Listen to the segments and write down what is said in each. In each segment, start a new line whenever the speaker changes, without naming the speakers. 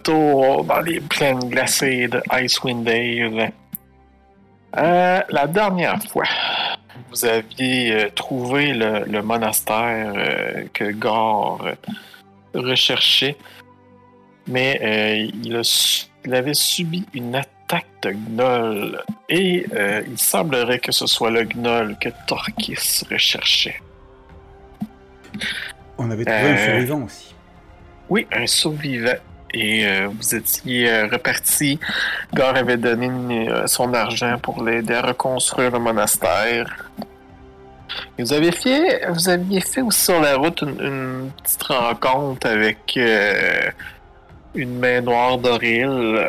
retour dans les plaines glacées de Icewind Dale. Euh, la dernière fois, vous aviez euh, trouvé le, le monastère euh, que Gore recherchait, mais euh, il, a su- il avait subi une attaque de gnoll et il semblerait que ce soit le gnoll que Torquis recherchait.
On avait trouvé un survivant aussi.
Oui, un survivant. Et euh, vous étiez euh, reparti. Gore avait donné euh, son argent pour l'aider à reconstruire le monastère. Et vous avez fait, vous aviez fait aussi sur la route une, une petite rencontre avec euh, une main noire d'Oril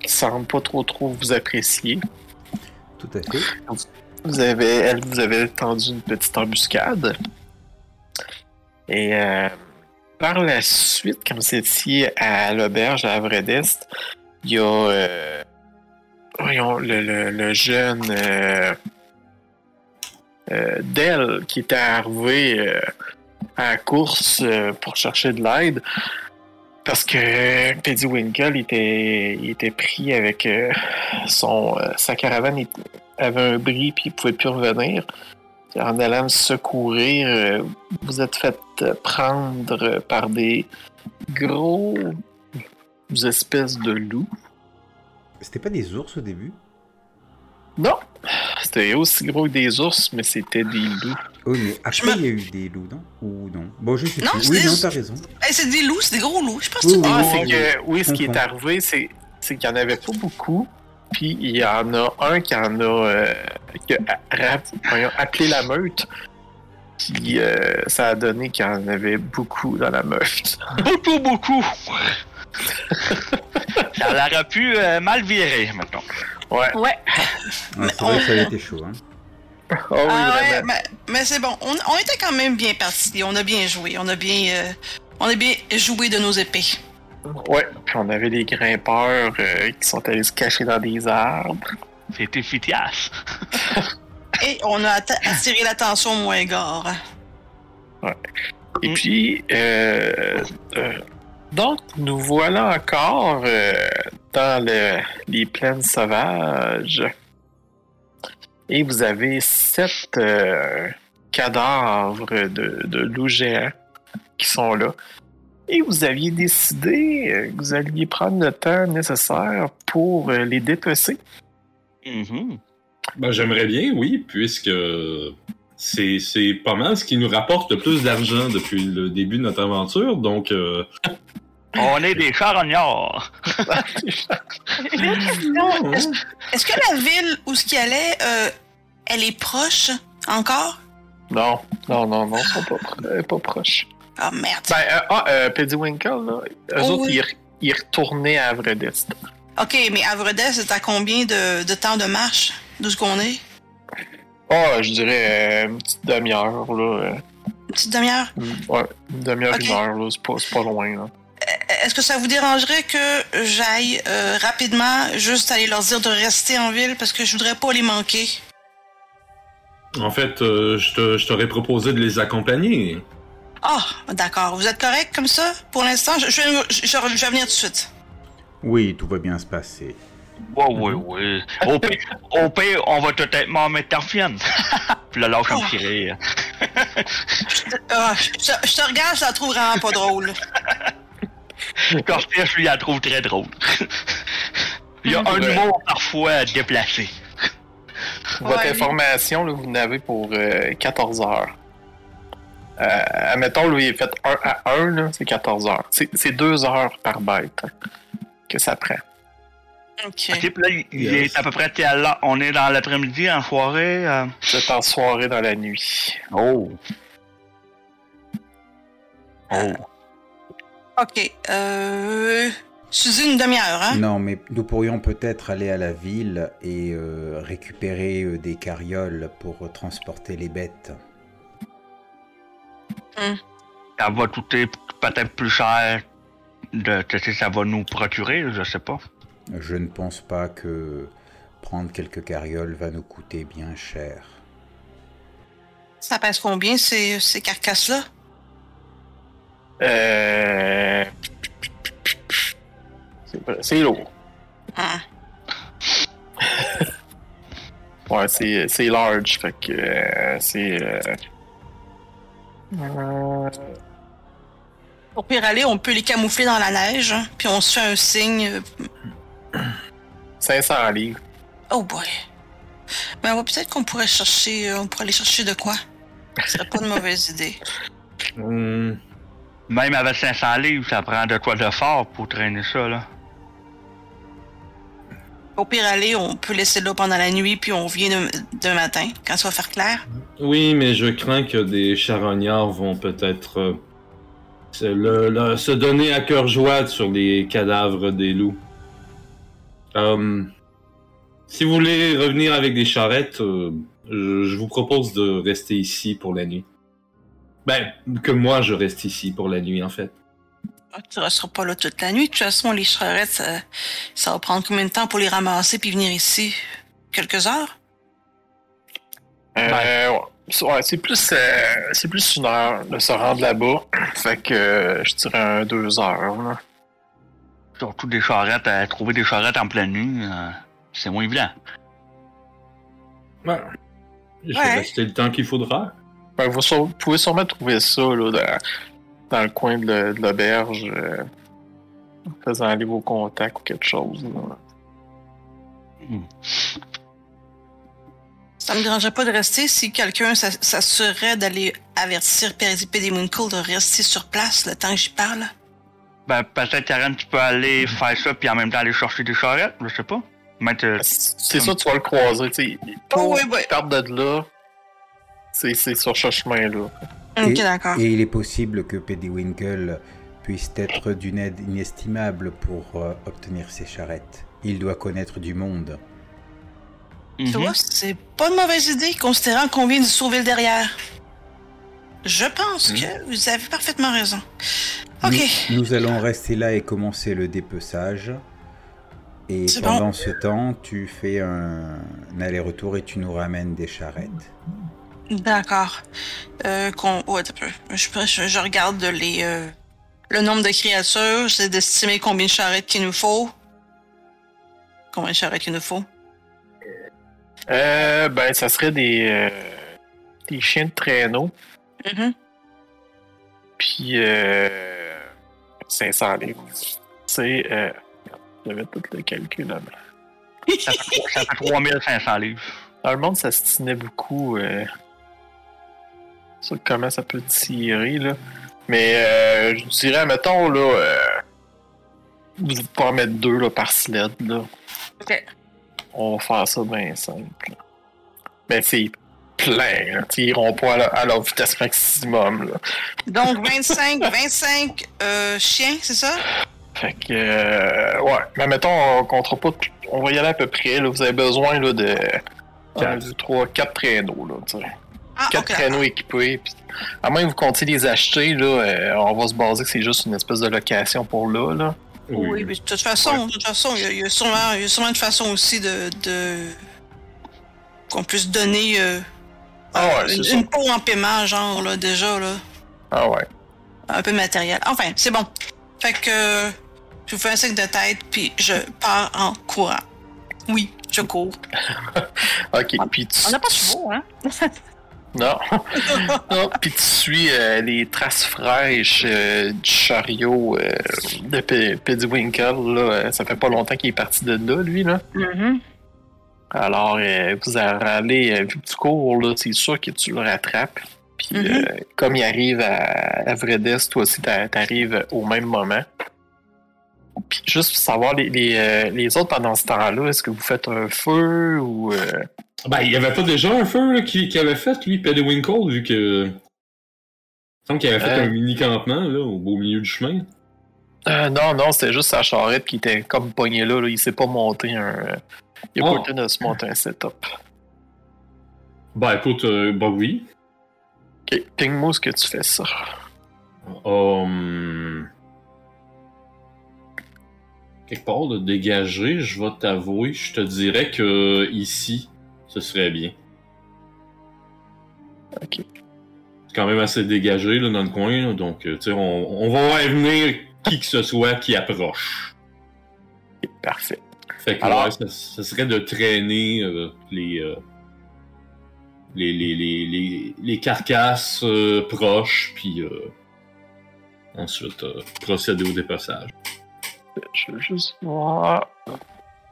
qui semble pas trop trop vous apprécier.
Tout à fait.
Vous avez, elle vous avait tendu une petite embuscade. Et euh, par la suite, quand vous étiez à l'auberge à Avredest, il y a euh, le, jeune euh, euh, Dell qui était arrivé euh, à course euh, pour chercher de l'aide. Parce que Teddy Winkle était, pris avec son, sa caravane il- avait un bris puis il pouvait plus revenir. En allant me secourir, euh, vous êtes fait prendre par des gros espèces de loups.
C'était pas des ours au début?
Non, c'était aussi gros que des ours, mais c'était des loups.
Oh, mais après, il y a eu des loups, non? Ou non? Bon, je sais
Non,
plus. Oui,
des-
non, t'as raison.
Hey, c'est des loups, c'est des gros loups. Je pense que
Oui,
c'est
oui,
des
Ah, que, oui, ce qui est arrivé, c'est, c'est qu'il n'y en avait pas beaucoup. Puis il y en a un qui en a, euh, qui a ra- voyons, appelé la meute. Puis euh, ça a donné qu'il y en avait beaucoup dans la meute.
Beaucoup, beaucoup. Ça aurait pu euh, mal virer, maintenant.
Ouais.
Ouais.
Ah, c'est vrai que ça a été chaud. Hein.
Oh oui,
Ah ouais, mais, mais c'est bon. On, on était quand même bien partis. On a bien joué. On a bien, euh, on a bien joué de nos épées.
Ouais. Puis on avait des grimpeurs euh, qui sont allés se cacher dans des arbres.
C'est efficace.
Et on a attiré l'attention moins gore.
Et
Mm.
puis, euh, euh, donc, nous voilà encore euh, dans le- les plaines sauvages. Et vous avez sept euh, cadavres de, de loups géants qui sont là. Et vous aviez décidé euh, que vous alliez prendre le temps nécessaire pour euh, les dépecer.
Mhm.
Ben, j'aimerais bien, oui, puisque c'est, c'est pas mal ce qui nous rapporte le plus d'argent depuis le début de notre aventure. Donc, euh,
On est des charognards.
Est-ce est-ce que la ville où ce qui allait, euh, elle est proche encore?
Non, non, non, non, ils sont pas, pro- pas proches.
Ah merde.
Ben, euh, ah, euh, Peddywinkel, là, eux
Oh,
autres,
oui.
ils, ils retournaient à Avredest.
Ok, mais Avredest, c'est à combien de, de temps de marche? D'où ce qu'on est?
Ah, je dirais euh, une petite demi-heure, là. euh,
Une petite demi-heure?
Ouais, une demi-heure, une heure, là. C'est pas, c'est pas loin, là.
Est-ce que ça vous dérangerait que j'aille euh, rapidement juste aller leur dire de rester en ville parce que je voudrais pas les manquer?
en fait, euh, je, te- je t'aurais proposé de les accompagner.
Ah, d'accord. Vous êtes correct comme ça? Pour l'instant? Je, je, vais- je- je vais venir tout de suite.
Oui, tout va bien se passer.
Ouais, ouais, ouais. Au pire, au pire, on va peut-être m'en mettre en fienne. Puis là, lâche.
Ah, je, te- regarde, je la trouve vraiment pas drôle.
Cortez, je lui la trouve très drôle. Il y a un
Ouais.
humour parfois déplacé.
Votre
Ouais.
information, là, vous n'avez pour euh, 14 heures. Euh, admettons, lui, il est fait 1 à 1, là, c'est 14 heures. C'est c'est 2 heures par bête que ça prend.
Ok.
Ok, puis là, il, il
Yes.
est à peu près à là. On est dans l'après-midi, en soirée. euh?
Êtes en soirée dans la nuit.
Oh. Oh.
Ok. Euh. Sous une demi-heure, hein?
Non, mais nous pourrions peut-être aller à la ville et euh, récupérer euh, des carrioles pour transporter les bêtes.
Ça va coûter peut-être plus cher de tu sais, ça va nous procurer, je sais pas.
Je ne pense pas que prendre quelques carrioles va nous coûter bien cher.
Ça pèse combien ces, ces carcasses-là?
Euh... C'est- lourd.
Ah.
Ouais, c'est c'est large, fait que euh, c'est. euh, euh,
Au pire aller, on peut les camoufler dans la neige, hein, puis on se fait un signe. euh,
500 livres.
Oh boy. Mais va peut-être qu'on pourrait chercher, euh, on pourrait aller chercher de quoi. Ce serait pas une mauvaise idée.
Hum,
Même avec 500 livres, ça prend de quoi de fort pour traîner ça, là.
Au pire aller, on peut laisser là pendant la nuit, puis on vient de, de matin, quand ça va faire clair.
Oui, mais je crains que des charognards vont peut-être euh, se, donner à cœur joie sur les cadavres des loups. Hum, si vous voulez revenir avec des charrettes, euh, je, je vous propose de rester ici pour la nuit. Ben, que moi je reste ici pour la nuit en fait.
Ah, Tu resteras pas là toute la nuit. De toute façon, les charrettes, ça, ça va prendre combien de temps pour les ramasser puis venir ici? Quelques heures?
Euh, ouais. C'est- ouais, c'est plus, euh, c'est plus une heure de se rendre là-bas. Fait que euh, je dirais un deux heures. là.
Surtout des charrettes, à trouver des charrettes en pleine nuit, euh, c'est moins évident.
Ben, je vais
Ouais.
rester le temps qu'il faudra.
Ben, vous, sur- vous pouvez sûrement trouver ça là, dans, dans le coin de, l'auberge, euh, en faisant aller vos contacts ou quelque chose. là.
Ça me dérangerait pas de rester si quelqu'un s'a- s'assurerait d'aller avertir Perry Winkle de rester sur place le temps que j'y parle.
Ben, peut-être, Karen, tu peux aller faire ça, puis en même temps aller chercher des charrettes, je sais pas. Mettre, euh,
C'est ça, tu vas le croiser. tu sais.
Oh, oui, oui.
De là, c'est c'est sur ce chemin-là.
Ok,
Et-
d'accord.
Et il est possible que Pedywinkle puisse être d'une aide inestimable pour euh, obtenir ses charrettes. Il doit connaître du monde.
Tu
mhm.
vois, c'est pas une mauvaise idée, considérant qu'on vient de sauver le derrière. Je pense que vous avez parfaitement raison. Ok.
Nous, nous allons rester là et commencer le dépeçage. Et
C'est
pendant
bon.
ce temps, tu fais un, un aller-retour et tu nous ramènes des charrettes.
D'accord. Euh, qu'on... Ouais, attends un peu. Je, je, je regarde les, euh, le nombre de créatures. J'essaie d'estimer combien de charrettes qu'il nous faut. Combien de charrettes qu'il nous faut?
Euh, ben, ça serait des, euh, des chiens de traîneau.
Mhm.
Puis, euh, 500 livres. C'est. Euh, j'avais tout le calcul là.
Ça fait, ça fait 3500 livres.
Dans le monde, ça se tinait beaucoup euh, sur comment ça peut tirer, là. Mais euh, je dirais, mettons, là, euh, vous pouvez pas en mettre deux là, par sled, là.
Ok.
On va faire ça bien simple. là. Mais c'est plein, là. Ils iront pas à, la- à leur vitesse maximum, là.
Donc, 25, 25 euh, chiens, c'est ça?
Fait que, euh, ouais. Mais mettons, on comptera pas. tout- On va y aller à peu près. Là. Vous avez besoin là, de.
Quatre.
1, 2, 3, 4 traîneaux. Là, tu sais.
Ah,
Quatre
ok.
traîneaux équipés. Puis, à moins que vous comptiez les acheter, là, euh, on va se baser que c'est juste une espèce de location pour là. là.
Oui, mais de toute façon, de toute façon, il y y, a sûrement, il y a sûrement une façon aussi de, de... qu'on puisse donner euh,
Ah ouais,
euh, une, peau en paiement, genre là déjà là,
Ah ouais.
un peu de matériel. Enfin, c'est bon. Fait que je vous fais un signe de tête puis je pars en courant. Oui, je cours.
Ok. Puis tu,
On n'a pas de chevaux, hein?
Non. non. Puis tu suis euh, les traces fraîches euh, du chariot euh, de P- Pedywinkle. Là. Ça fait pas longtemps qu'il est parti de là, lui. là.
Mhm.
Alors, vous allez, vu que tu cours, c'est sûr que tu le rattrapes. Puis,
Mhm.
euh, comme il arrive à, à Vredes, toi aussi, t'a- t'arrives au même moment. Puis, juste pour savoir, les, les, les autres pendant ce temps-là, est-ce que vous faites un feu ou.
Ben, il y avait pas déjà un feu là, qui, qui avait fait, lui, Pedywinkle, vu que. Il semble qu'il avait fait
Euh.
un mini campement là, au beau milieu du chemin.
euh, non, non, c'était juste sa charrette qui était comme pognée là. là. Il s'est pas monté un. il a
Oh.
pas le temps de se monter un setup.
Ben écoute, euh, ben oui.
Ok, ping-moi ce que tu fais ça.
Hum... Quelque part de dégager, je vais t'avouer, je te dirais que ici, ce serait bien.
Ok.
C'est quand même assez dégagé là, dans le coin, là, donc euh, tu sais, on, on va voir venir qui que ce soit qui approche.
Parfait.
Fait que
Alors-
ouais, ça, ça serait de traîner euh, les, euh, les, les, les, les, les carcasses euh, proches, puis ensuite procéder au dépassage.
Je veux juste voir.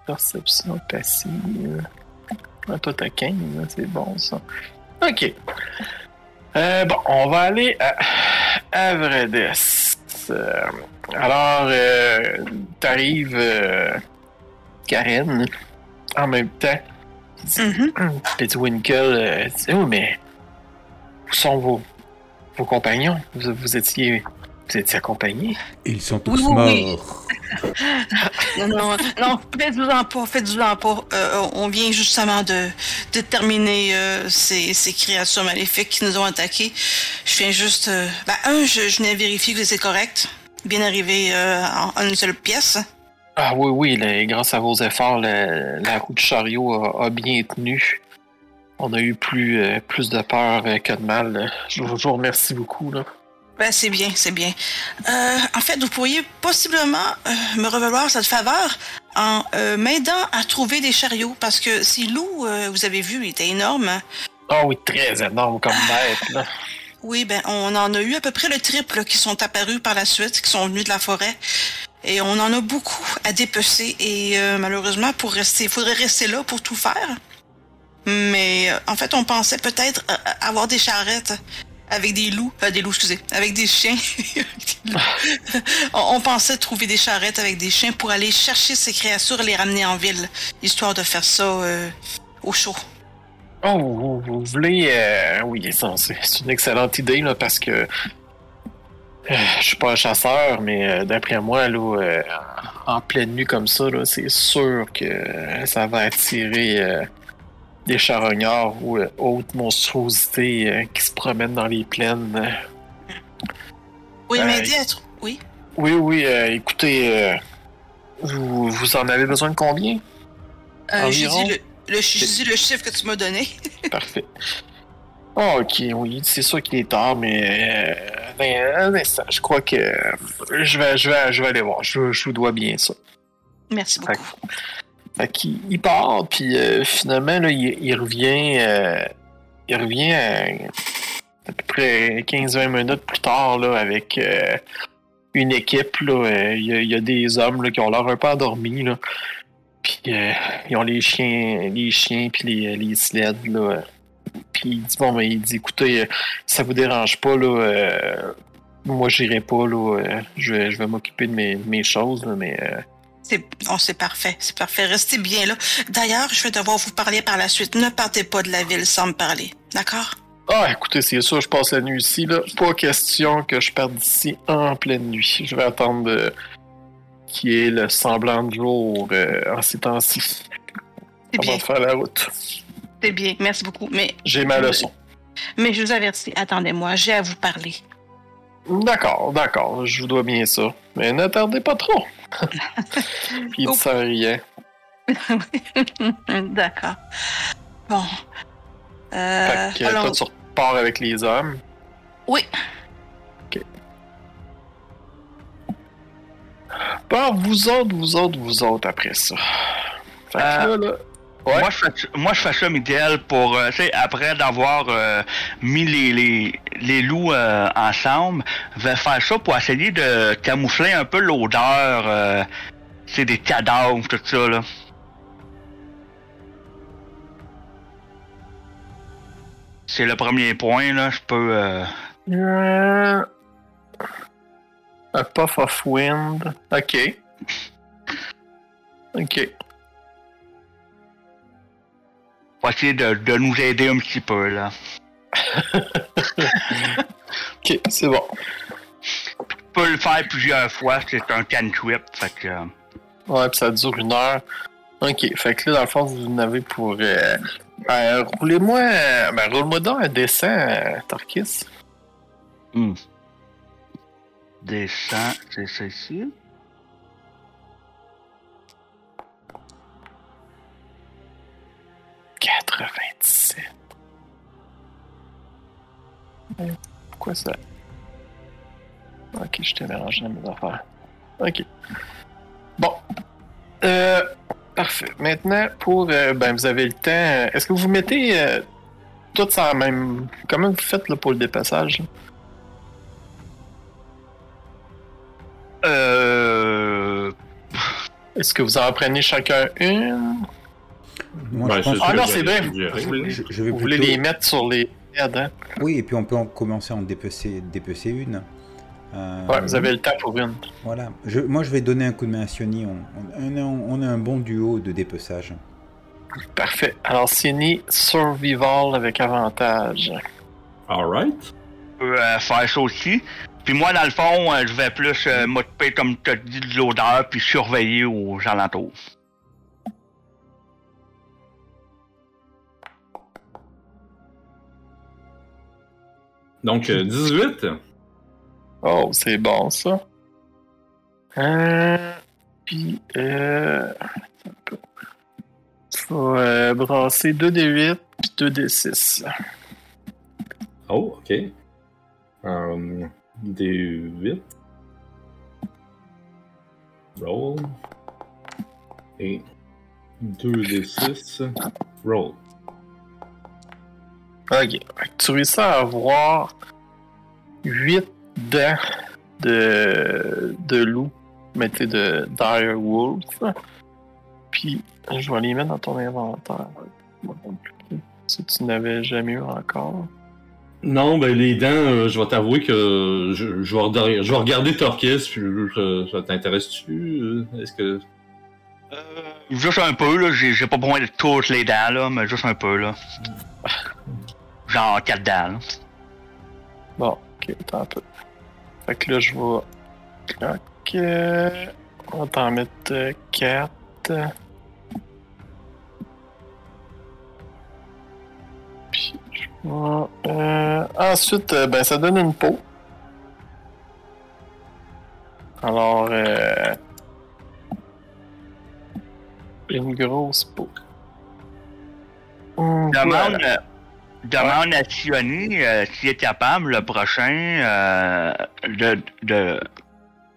Perception passive. Ah, toi, t'as 15, hein, c'est bon ça. Ok. Euh, bon, on va aller à Avredes. Euh, alors, euh, t'arrives, euh, Karen, en même temps.
Mhm.
Petit Winkle, euh, dit, oh, mais où sont vos, vos compagnons? Vous, vous étiez, vous étiez accompagnés?
Ils sont tous
Oui, oui. Non, non, faites-vous-en pas, faites-vous-en pas. Euh, on vient justement de, de terminer euh, ces, ces créatures maléfiques qui nous ont attaqués. Je viens juste... euh, ben, un, je, je venais vérifier que c'est correct. Bien arrivé en, une seule pièce.
Ah oui, oui, grâce à vos efforts, la, roue de chariot a, bien tenu. On a eu plus, plus de peur que de mal. Je, vous- remercie beaucoup.
Ben, c'est bien, c'est bien. Euh, en fait, vous pourriez possiblement euh, me revaloir cette faveur en euh, m'aidant à trouver des chariots, parce que si loup, euh, vous avez vu, il était énorme. hein.
Ah oui, très énorme comme bête. Là.
Oui, ben, on en a eu à peu près le triple là, qui sont apparus par la suite, qui sont venus de la forêt. Et on en a beaucoup à dépecer. Et euh, malheureusement, pour rester, il faudrait rester là pour tout faire. Mais euh, en fait, on pensait peut-être avoir des charrettes avec des loups, euh, des loups, excusez, avec des chiens. On, pensait trouver des charrettes avec des chiens pour aller chercher ces créatures et les ramener en ville, histoire de faire ça euh, au chaud.
Oh, vous, voulez. euh, oui, c'est une excellente idée là, parce que. euh, je suis pas un chasseur, mais euh, d'après moi, là, en pleine nuit comme ça, c'est sûr que ça va attirer des charognards ou euh, autres monstruosités euh, qui se promènent dans les plaines.
Oui, m'aider à trou- Oui.
Oui, oui, euh, écoutez, vous, vous en avez besoin de combien?
J'ai dit le, le, j'ai dit le chiffre que tu m'as donné.
Parfait. Ah, ok, oui, c'est sûr qu'il est tard, mais euh, ben, un instant, je crois que euh, je vais, je vais, je vais aller voir. Je, je vous dois bien ça.
Merci beaucoup.
Fait qu'il il part, puis euh, finalement, là, il, revient, euh, il revient à, peu près 15-20 minutes plus tard, là, avec euh, une équipe, là. euh, Il y, a- des hommes, là, qui ont l'air un peu endormis, là. Puis ils ont les chiens, les chiens, puis les, les sleds, là. Puis il dit, bon, mais il dit, écoutez, euh, ça vous dérange pas, là, moi, j'irai pas, là, je vais, je vais m'occuper de mes, de mes choses, là, mais...
C'est oh, c'est parfait, c'est parfait. Restez bien là. D'ailleurs, je vais devoir vous parler par la suite. Ne partez pas de la ville sans me parler. D'accord?
Ah, écoutez, c'est sûr, je passe la nuit ici, là. Pas question que je parte d'ici en pleine nuit. Je vais attendre euh, qu'il y ait le semblant de jour euh, en ces temps-ci.
C'est
Avant
bien,
de faire la route.
c'est bien. Merci beaucoup. Mais,
J'ai ma leçon.
mais je vous avertis, attendez-moi, j'ai à vous parler.
D'accord, d'accord, je vous dois bien ça. Mais ne tardez pas trop. Puis il ça rien.
D'accord. Bon. Euh,
Fait que toi, tu repars avec les hommes.
Oui.
Bon, vous autres, vous autres, vous autres après ça. Fait que
Euh,
là, là. Ouais.
Moi, je fais, moi, je fais ça, Miguel, pour, euh, tu sais, après d'avoir euh, mis les, les, les loups euh, ensemble, je vais faire ça pour essayer de camoufler un peu l'odeur, euh, c'est des cadavres, tout ça, là. C'est le premier point, là, je peux...
Un puff of wind. Ok. Ok.
Pour essayer de, de nous aider un petit peu, là.
Ok, c'est bon.
Je peux le faire plusieurs fois, c'est un cantrip, fait que... euh,
Ouais, puis ça dure une heure. Ok, fait que là, dans le fond, vous en avez pour. Euh, euh, roulez-moi. ben, roule-moi donc un dessin, euh, Tarkis.
Hmm. Descend, c'est ça ici.
« 97. Euh, Pourquoi ça? Ok, je t'ai mélangé dans mes affaires. Ok. Bon. Euh, parfait. Maintenant, pour. euh, ben, vous avez le temps. euh, Est-ce que vous mettez tout ça en même. Comment vous faites là, pour le dépassage? Est-ce que vous en prenez chacun une?
Moi,
Ouais,
je pense
c'est
Ah non, c'est vrai. voulez,
je, je vais
vous voulez
plutôt-
les mettre sur les aides, hein?
Oui, et puis on peut en commencer à en dépecer, dépecer une. Euh,
Ouais, vous avez le temps pour une.
Voilà. Je, moi, je vais donner un coup de main à Sioni. On, on, on a, on a un bon duo de dépeçage.
Parfait. Alors, Sini, survival avec avantage.
Alright.
peut euh, faire ça aussi. Puis moi, dans le fond, euh, je vais plus euh, m'occuper, comme tu as dit, de l'odeur, puis surveiller aux alentours.
Donc, euh, 18.
Oh, c'est bon, ça. Euh, puis, euh... Faut euh, brasser 2d8 puis 2d6.
Oh, ok. Euh, des 8. Roll. Et 2 des 6. Roll.
Ok. Tu réussis à avoir 8 dents de, de loup, mais tu sais, de Dire Wolf. Puis, je vais les mettre dans ton inventaire. Si tu n'avais jamais eu encore.
Non, ben les dents, euh, je vais t'avouer que je, je, vais regarder, je vais regarder Torquis, puis je- ça t'intéresse-tu? euh, Est-ce que...
Euh, juste un peu, là. J'ai j'ai pas besoin de toutes les dents, là, mais juste un peu, là. Genre 4 dents.
Bon, ok, attends un peu. Fait que là, je vais. Ok. On va t'en mettre 4. Puis, je vais. euh, ensuite, euh, ben, ça donne une peau. Alors, euh, une grosse peau. Hum,
Demande,
voilà.
Demande à Sioni euh, s'il est capable, le prochain, euh, de, de,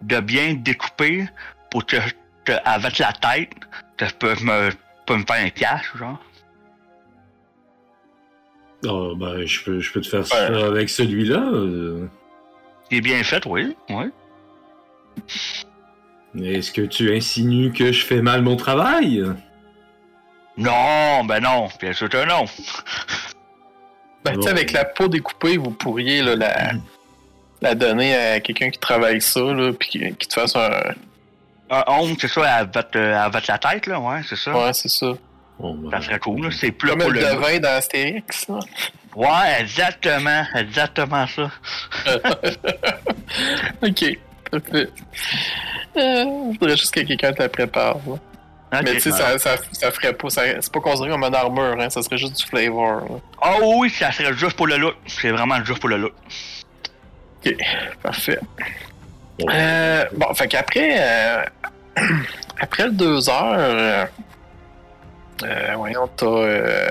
de bien découper pour que, que avec la tête, que je peux me, peux me faire un cache, genre.
Ah, ben, je peux, je peux te faire ça avec celui-là. euh.
C'est bien fait, oui. oui.
Est-ce que tu insinues que je fais mal mon travail?
Non, ben non, bien sûr que non.
Ben, tu sais, avec la peau découpée, vous pourriez là, la, la donner à quelqu'un qui travaille ça, là, puis qui, qui te fasse un.
Un ongle, c'est ça, avec, euh, avec la tête, là, ouais, c'est ça.
Ouais, c'est ça.
Ben,
Ça serait cool, là. C'est plus
Comme
pour
le
le.
devin dans Astérix. là.
Ouais, exactement, exactement ça.
ok, parfait. Euh, je voudrais juste que quelqu'un te la prépare. là. Mais tu sais, ça, ça, ça ferait pas. C'est pas considéré comme une armure, hein, ça serait juste du flavor.
Ah oui, ça serait juste pour le look. C'est vraiment juste pour le look.
Ok, parfait.
bon.
Euh, bon, fait qu'après. euh, après le deux heures. euh, euh, voyons, t'as. euh,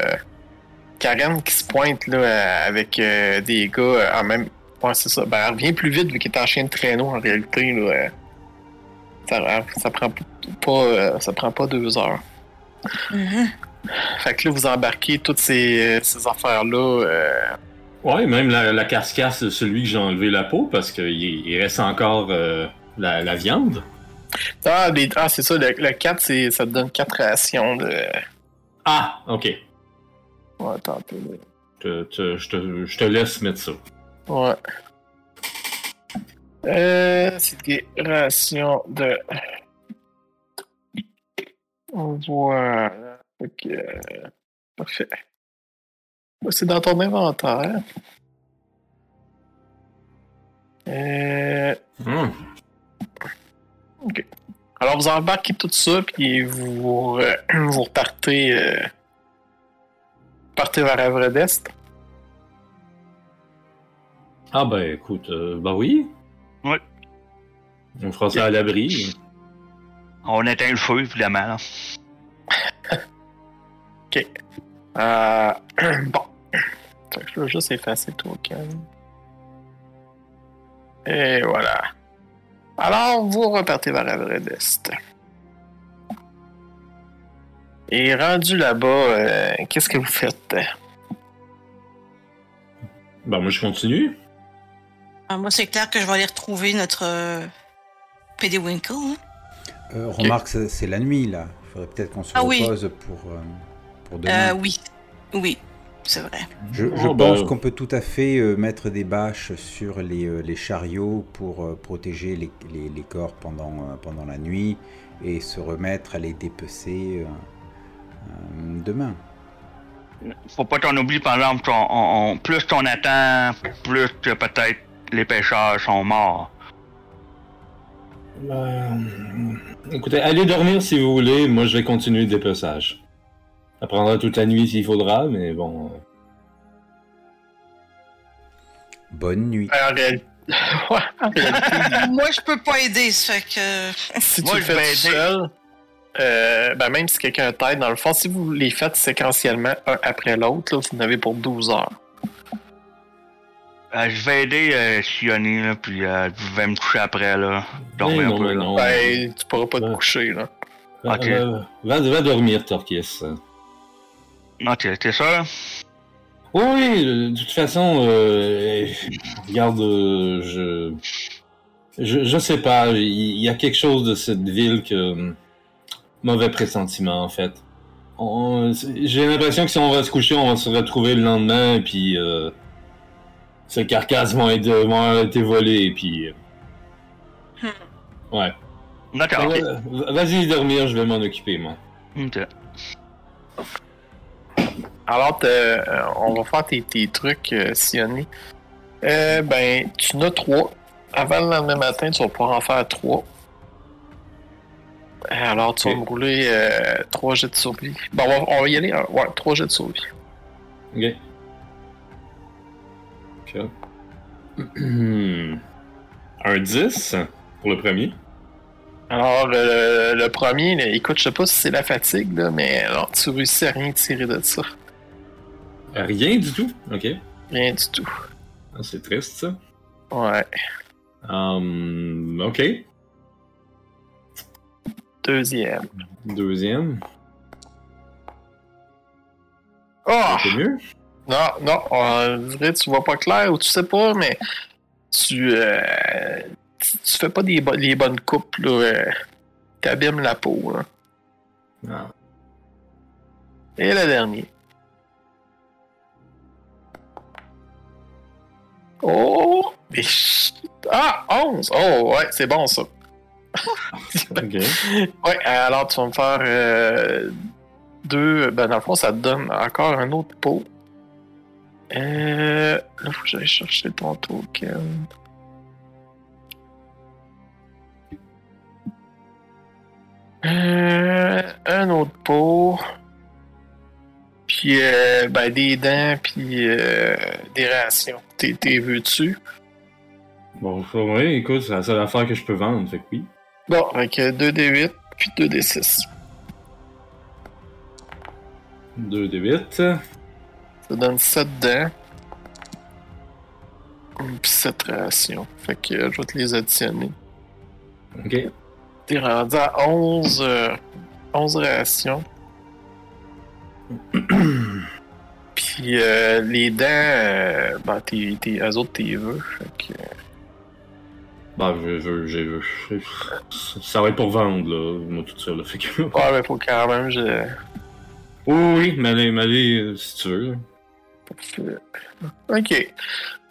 Karen qui se pointe là, avec des gars en même. Ouais, c'est ça. Ben, elle revient plus vite vu qu'elle est en chien de traîneau en réalité. Là, ça, ça prend pas. euh, ça prend pas deux heures.
Mhm.
Fait que là, vous embarquez toutes ces, ces affaires-là. euh,
Ouais, même la, la carcasse de celui que j'ai enlevé la peau, parce qu'il il reste encore euh, la, la viande.
Ah, les- ah, c'est ça, le, le 4, c'est- ça te donne 4 rations de.
Ah, ok.
Ouais, attends.
Te- je, te, je te laisse mettre ça.
Ouais. Euh, c'est des rations de. Voilà. Que, euh, parfait. C'est dans ton inventaire. Euh,
Hum.
alors, vous embarquez tout ça, puis vous, euh, vous repartez, euh, partez vers Avredest.
Ah ben écoute, euh, bah oui. On fera ça à l'abri.
On éteint le feu, évidemment. Là.
Euh, bon. Je vais juste effacer tout au calme. Et voilà. Alors, vous repartez vers Avredest. Et rendu là-bas, euh, qu'est-ce que vous faites?
Ben, moi, je continue.
Ah, moi, c'est clair que je vais aller retrouver notre euh, Winkle. Hein?
Euh, remarque, c'est c'est la nuit là. Il faudrait peut-être qu'on se
Ah oui.
repose pour, euh, pour demain.
Euh, oui. Oui, c'est vrai.
Je, je
Oh,
pense
bah.
qu'on peut tout à fait euh, mettre des bâches sur les, euh, les chariots pour euh, protéger les, les- les corps pendant, euh, pendant la nuit et se remettre à les dépecer euh, euh, demain.
Faut pas t'en oublier, par exemple, on- on- on- plus t'en attends, plus que peut-être les pêcheurs sont morts.
Euh, écoutez, allez dormir si vous voulez. Moi, je vais continuer le dépeçage. Ça prendra toute la nuit s'il faudra, mais bon.
Bonne nuit.
En réalité,
moi, je peux pas aider, ça fait que.
si
Moi,
tu le
je
fais
vais
tout
aider.
seul, euh, ben même si quelqu'un t'aide, dans le fond, si vous les faites séquentiellement un après l'autre, là, vous en avez pour 12 heures.
Euh, je vais aider euh, là, puis euh, je vais me coucher après, là. Dormir
mais
un
non,
peu,
mais
là.
non.
Ben, tu pourras pas te
Ouais.
coucher, là.
Va,
Ok.
va- va- va dormir, Torquis.
Ok, t'es sûr?
Oui, de toute façon, euh, regarde, euh, je, je, je sais pas, il y, a quelque chose de cette ville que hum, mauvais pressentiment en fait. J'ai l'impression que si on va se coucher, on va se retrouver le lendemain et puis euh, ces carcasses vont être vont été volées et puis euh, ouais.
D'accord.
Euh, Vas-y dormir, je vais m'en occuper moi.
Ok.
Alors, euh, on va faire tes, tes trucs, euh. Euh, ben, tu en as trois. Avant le lendemain matin, tu vas pouvoir en faire trois. Alors, tu vas me rouler euh, trois jets de survie. Bon, on va, on va y aller. hein. Ouais, trois jets de survie.
Ok. Un 10 pour le premier.
Alors, euh, le premier, là, écoute, je sais pas si c'est la fatigue, là, mais alors, tu réussis à rien tirer de ça.
Rien du tout? Ok.
Rien du tout.
Ah, c'est triste ça.
Ouais.
Hum, ok.
Deuxième.
Deuxième.
Oh!
C'est mieux.
Non, non, on dirait que tu vois pas clair ou tu sais pas, mais tu, euh, tu, tu fais pas des bo- les bonnes coupes, là. Euh, T'abîmes la peau, là.
Ah.
Et le dernier. Oh! mais. Ah! 11! Oh, ouais, c'est bon, ça.
Ok.
Ouais, alors tu vas me faire euh, deux. Ben, dans le fond, ça te donne encore un autre pot. Euh, là, faut que j'aille chercher ton token. Euh, un autre pot. Puis, euh, ben, des dents, puis euh, des rations. T'es, t'es veux-tu?
Bon, ça, ouais, écoute, c'est la seule affaire que je peux vendre, fait que oui.
Bon, avec 2d8, puis 2d6.
2 d 8.
Ça donne 7 dents. Puis 7 rations. Fait que euh, je vais te les additionner.
Ok.
T'es rendu à 11, euh, 11 rations. Puis euh, les dents, euh, ben, t'es, t'es, eux autres, t'es veux. Fait que,
Bah, je veux, je veux. Ça va être pour vendre, là, moi tout ça, là. Fait que.
ouais, mais faut quand même. Je...
Oui, oui, mais allez, mais allez, euh, si tu veux.
Ok.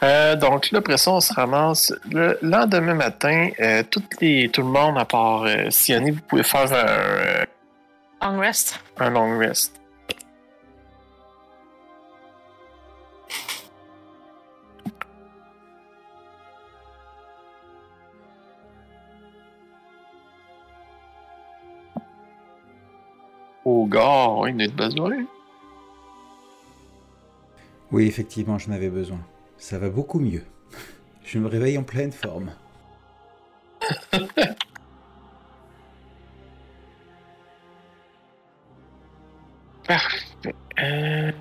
Euh, donc là, après ça, on se ramasse. Le lendemain matin, euh, toutes les, tout le monde, à part euh, Siani, vous pouvez faire un, euh,
On rest.
un long rest. Au gars, il n'a pas besoin.
Oui, effectivement, j'en avais besoin. Ça va beaucoup mieux. Je me réveille en pleine forme.
Parfait. Euh...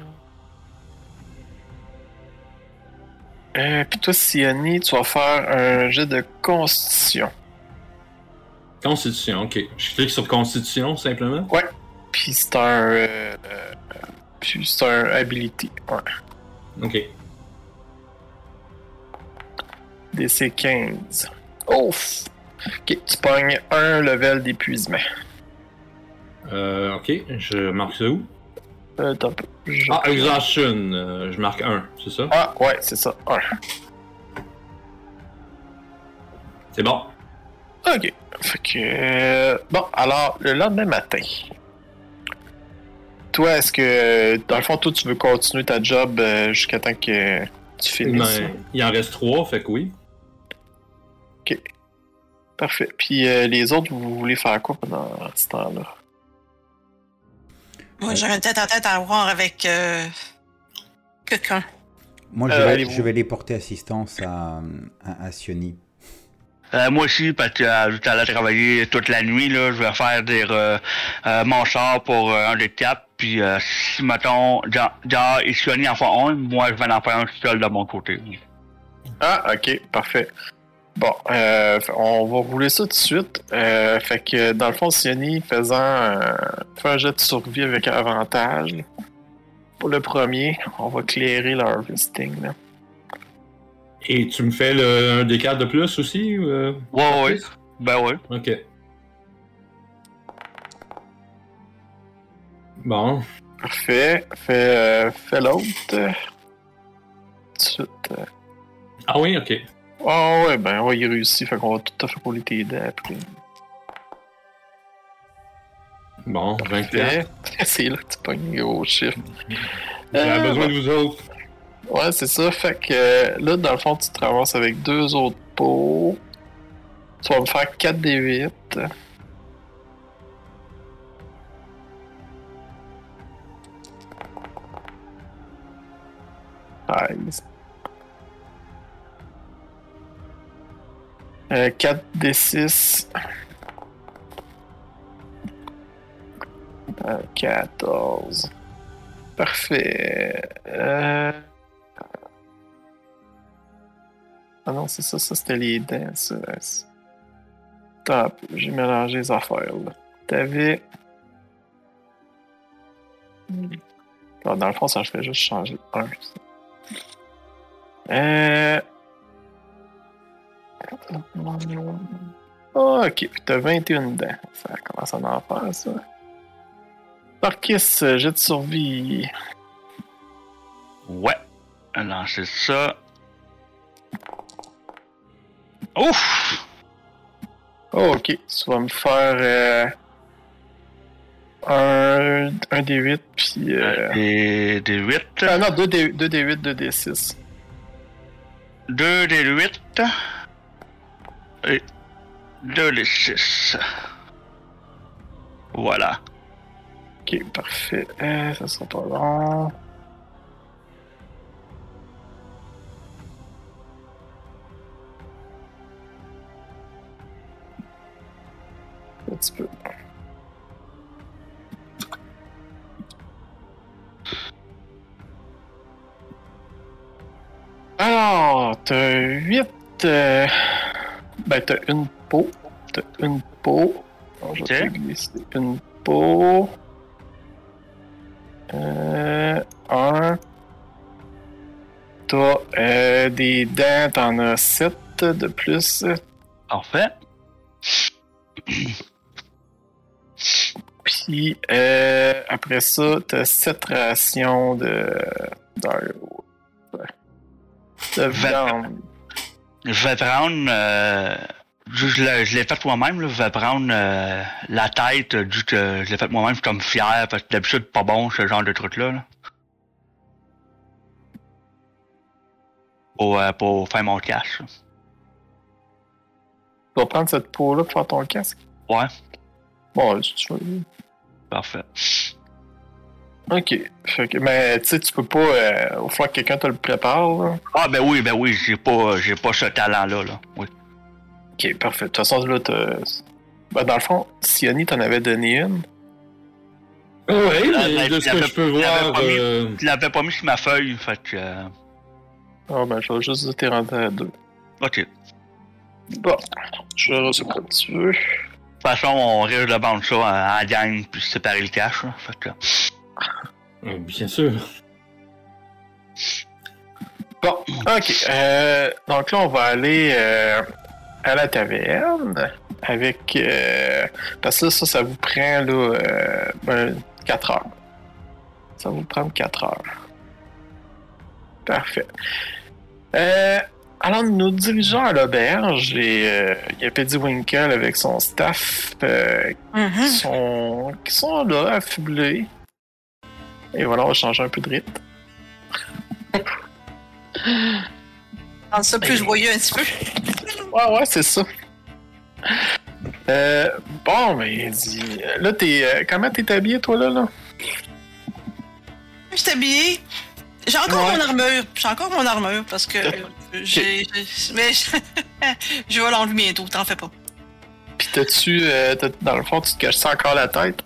Euh, puis toi, Siani, tu vas faire un jet de constitution.
Constitution, ok. Je clique sur Constitution, simplement.
Puis Puis c'est un. euh, euh, puis c'est un ability. Ouais.
Ok.
DC 15. Ouf! Ok, tu pognes un level d'épuisement.
Euh, ok, je marque ça où?
Euh, un. Je-
Ah, exhaustion. euh, je marque 1, c'est ça?
Ah, ouais, c'est ça. Un.
C'est bon.
Ok. Fait que. euh, Bon, alors, le lendemain matin. Toi, est-ce que. Dans le fond, toi, tu veux continuer ta job euh, jusqu'à temps que tu finisses?
Ben, il en reste 3, fait que oui.
Parfait. Puis euh, les autres, vous voulez faire quoi pendant ce temps-là?
Moi, j'aurais tête à tête à voir avec euh, quelqu'un.
Moi, je
Euh,
vais, je vais les porter assistance à, à, à Sioni.
Euh, moi aussi, parce que euh, j'étais allé travailler toute la nuit, là, je vais faire des euh, euh, mon char pour euh, un des quatre, puis euh, si, mettons, Jar et Sioni en font un, moi, je vais en faire un seul de mon côté.
Ah, ok, parfait. Bon, euh, on va rouler ça tout de suite. Euh, fait que dans le fond, Sioni faisant euh, fait un jet de survie avec avantage. Pour le premier, on va clairer le harvesting. Là.
Et tu me fais le, un des 4 de plus aussi? ou, euh?
Ouais, ouais. Ben ouais.
Ok. Bon.
Parfait. Fait, euh, fait l'autre. suite. euh.
Ah oui, ok.
Ah ouais, ben ouais, il réussit. Fait qu'on va tout à fait rouler tes après.
Bon, 24.
Fait- C'est là que tu pognes gros chiffre.
J'ai
Euh,
besoin de vous autres.
Ouais, c'est ça. Fait que euh, là, dans le fond, tu te ramasses avec deux autres pots. Tu vas me faire 4 des 8. 13. Euh, 4d6. 14. Euh, Parfait. Euh, ah non, c'est ça, ça c'était les dents. Ça. Top, j'ai mélangé les affaires. Là. T'avais. Hmm. Dans le fond, ça, je fais juste changer 1. Euh... Ok, t'as 21 dents. Ça commence à en faire, ça. Marquis, jet de survie.
Ouais. Alors, c'est ça. Ouf!
Oh, ok. Tu vas me faire euh, un, un des 8 puis. Euh...
Des, des 8.
Ah non, 2 des, 2 des 8, 2 des 6.
2 des 8. Et 2 des 6. Voilà.
Ok, parfait. Euh, ça sera pas long. Un petit peu. Alors, t'as 8. Ben, t'as une peau. T'as une peau. Alors, je vais
Ok.
te glisser une peau. Euh, un. T'as euh, des dents, t'en as 7 de plus.
Parfait.
Puis euh, après ça, t'as 7 rations de
Je prendre. euh, je je l'ai je fait moi-même. Je prendre euh, la tête du que je l'ai fait moi-même. Je suis comme fier parce que d'habitude, pas bon ce genre de truc-là. Là. Pour, euh, pour faire mon cash. là.
Tu vas prendre cette peau-là pour faire ton casque?
Ouais,
Bon, tu veux.
parfait.
Ok. Fait que, mais tu sais, tu peux pas. Euh, il falloir que quelqu'un te le prépare. Là.
Ah ben oui, ben oui, j'ai pas j'ai pas ce talent-là. Là. Oui.
Ok, parfait. De toute façon, là, t'as. Ben, dans le fond, Sioni t'en avait donné une.
Ah oui,
Là,
mais
ben,
de ce que je peux voir.
mis-
euh,
l'avais pas mis sur ma feuille, fait que. euh,
Ah, ben, je vais juste dire t'es rendu à deux.
Ok.
Bon, je verrai ce que tu veux.
toute façon, on risque de vendre ça en, gang puis séparer le cash. Là. Fait que,
Euh, Bien sûr.
Bon, ok. Euh, donc là, on va aller euh, à la taverne avec. euh, parce que ça, ça vous prend là, euh, ben, 4 heures. Ça vous prendre 4 heures. Parfait. Euh, alors, nous dirigeons à l'auberge et euh, il y a Petty Winkle avec son staff euh, qui, sont, qui sont là, affublés. Et voilà, on va changer un peu de rythme.
Rendre ça plus joyeux un petit peu.
Ouais, ouais, c'est ça. Euh, bon, mais dis, là, t'es, euh, comment t'es habillé, toi, là, là?
Je suis habillée. J'ai encore
Ouais.
mon armure. J'ai encore mon armure parce que euh, j'ai. Mais je, vais l'enlever bientôt, t'en fais pas.
Puis t'as-tu, euh, dans le fond, tu te caches ça encore la tête?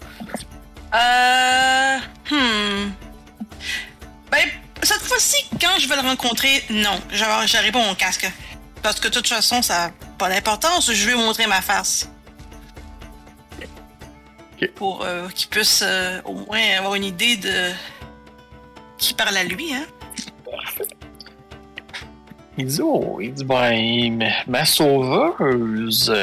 Euh. Hmm. Ben, cette fois-ci, quand je vais le rencontrer, non. J'aurai pas mon casque. Parce que de toute façon, ça n'a pas d'importance. Je vais montrer ma face. Pour euh, qu'il puisse euh, au moins avoir une idée de. qui parle à lui, hein.
Il dit, oh, il dit, ben, ma, sauveuse.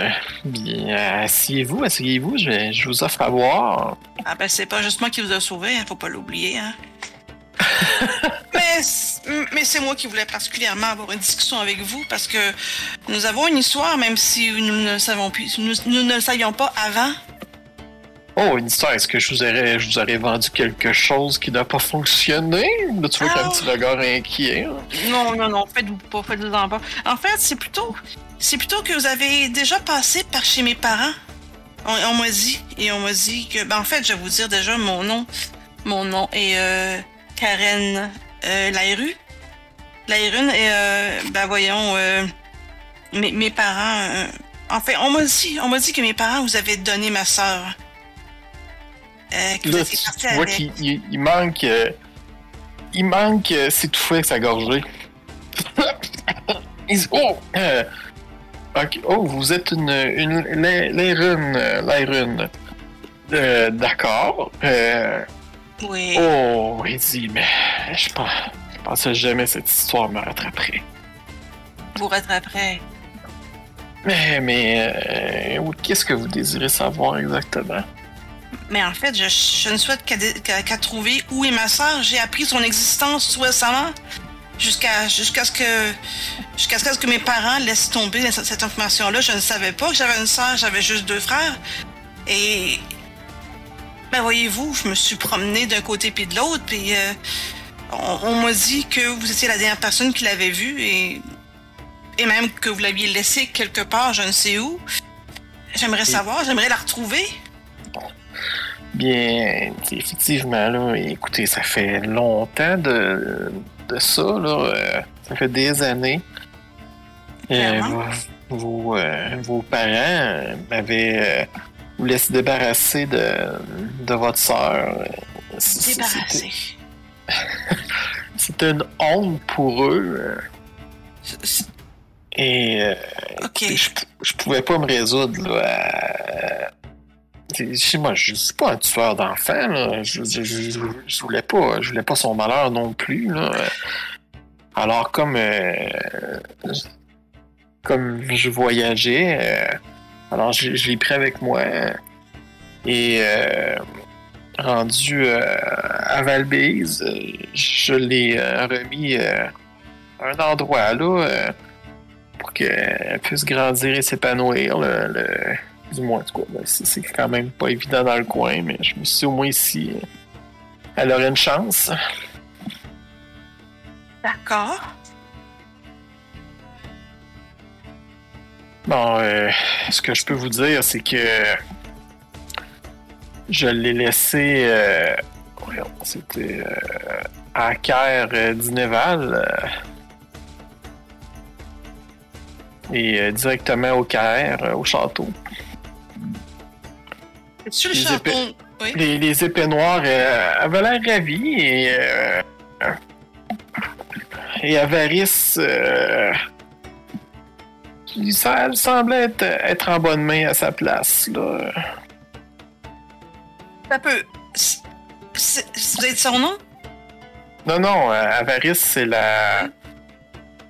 Bien, asseyez-vous, asseyez-vous, je, je vous offre à boire.
Ah ben c'est pas juste moi qui vous a sauvé, hein, faut pas l'oublier. Hein. mais mais c'est moi qui voulais particulièrement avoir une discussion avec vous parce que nous avons une histoire, même si nous ne savons plus, nous, nous ne le savions pas avant.
Oh, une histoire, est-ce que je vous aurais, je vous aurais vendu quelque chose qui n'a pas fonctionné? Là, tu vois qu'il y a un
Ah.
petit regard inquiet. hein.
Non, non, non, faites-vous pas, faites-vous en pas. En fait, c'est plutôt, c'est plutôt que vous avez déjà passé par chez mes parents. On, on m'a dit, et on m'a dit que, ben en fait, je vais vous dire déjà mon nom. Mon nom est euh, Karen euh, Lairue. Lairune, et euh, ben voyons, euh, mes, mes parents. euh, en fait, on m'a dit, on m'a dit que mes parents vous avaient donné ma sœur. Euh, que
Là, tu vois qu'il il- il manque. euh, il manque euh, s'étouffer avec sa gorgée. Oh! euh, oh, vous êtes une. une Lairune. euh, Lairune. Euh, D'accord. Euh,
Oui.
oh, il dit Mais je pense. Je pensais jamais cette histoire me rattraperait.
Vous rattraperez.
Mais, mais. euh, Qu'est-ce que vous désirez savoir exactement?
Mais en fait, je, je ne souhaite qu'à trouver où est ma sœur. J'ai appris son existence tout récemment. Jusqu'à jusqu'à ce que jusqu'à ce que mes parents laissent tomber cette, cette information-là. Je ne savais pas que j'avais une sœur, j'avais juste deux frères. Et ben voyez-vous, je me suis promenée d'un côté puis de l'autre, puis euh, on, on m'a dit que vous étiez la dernière personne qui l'avait vue et et même que vous l'aviez laissée quelque part, je ne sais où. J'aimerais savoir, j'aimerais la retrouver.
Bien, effectivement, là, écoutez, ça fait longtemps de, de ça, là. euh, ça fait des années. Euh, vos, vos, euh, vos parents euh, m'avaient euh, voulu se débarrasser de, de votre sœur. Euh, c- c-
Débarrassée.
C'était c'était une honte pour eux. euh,
C'est- c'est-
Et euh,
Ok.
je, je pouvais pas me résoudre là, à... Moi, je suis pas un tueur d'enfants. Je, je, voulais pas, je voulais pas son malheur non plus. Là. Alors comme euh, comme je voyageais, euh, alors je, l'ai pris avec moi et euh, rendu à Valbise, je l'ai remis à un endroit là. pour qu'elle puisse grandir et s'épanouir. Du moins, en tout cas, ben, c'est quand même pas évident dans le coin, mais je me suis dit, au moins ici, euh, elle aurait une chance.
D'accord.
Bon, euh, ce que je peux vous dire, c'est que je l'ai laissé. euh, C'était euh, à Caire euh, d'Inéval. euh, et directement au Caire, au château.
Sur le
Les
château.
épées.
Oui.
Les, les épées noires euh, avaient l'air ravies et. euh, et Avarice. euh, ça- elle semblait être, être en bonne main à sa place, là.
Ça peut. c'est- c'est- Vous êtes son nom?
Non, non, Avarice, c'est la.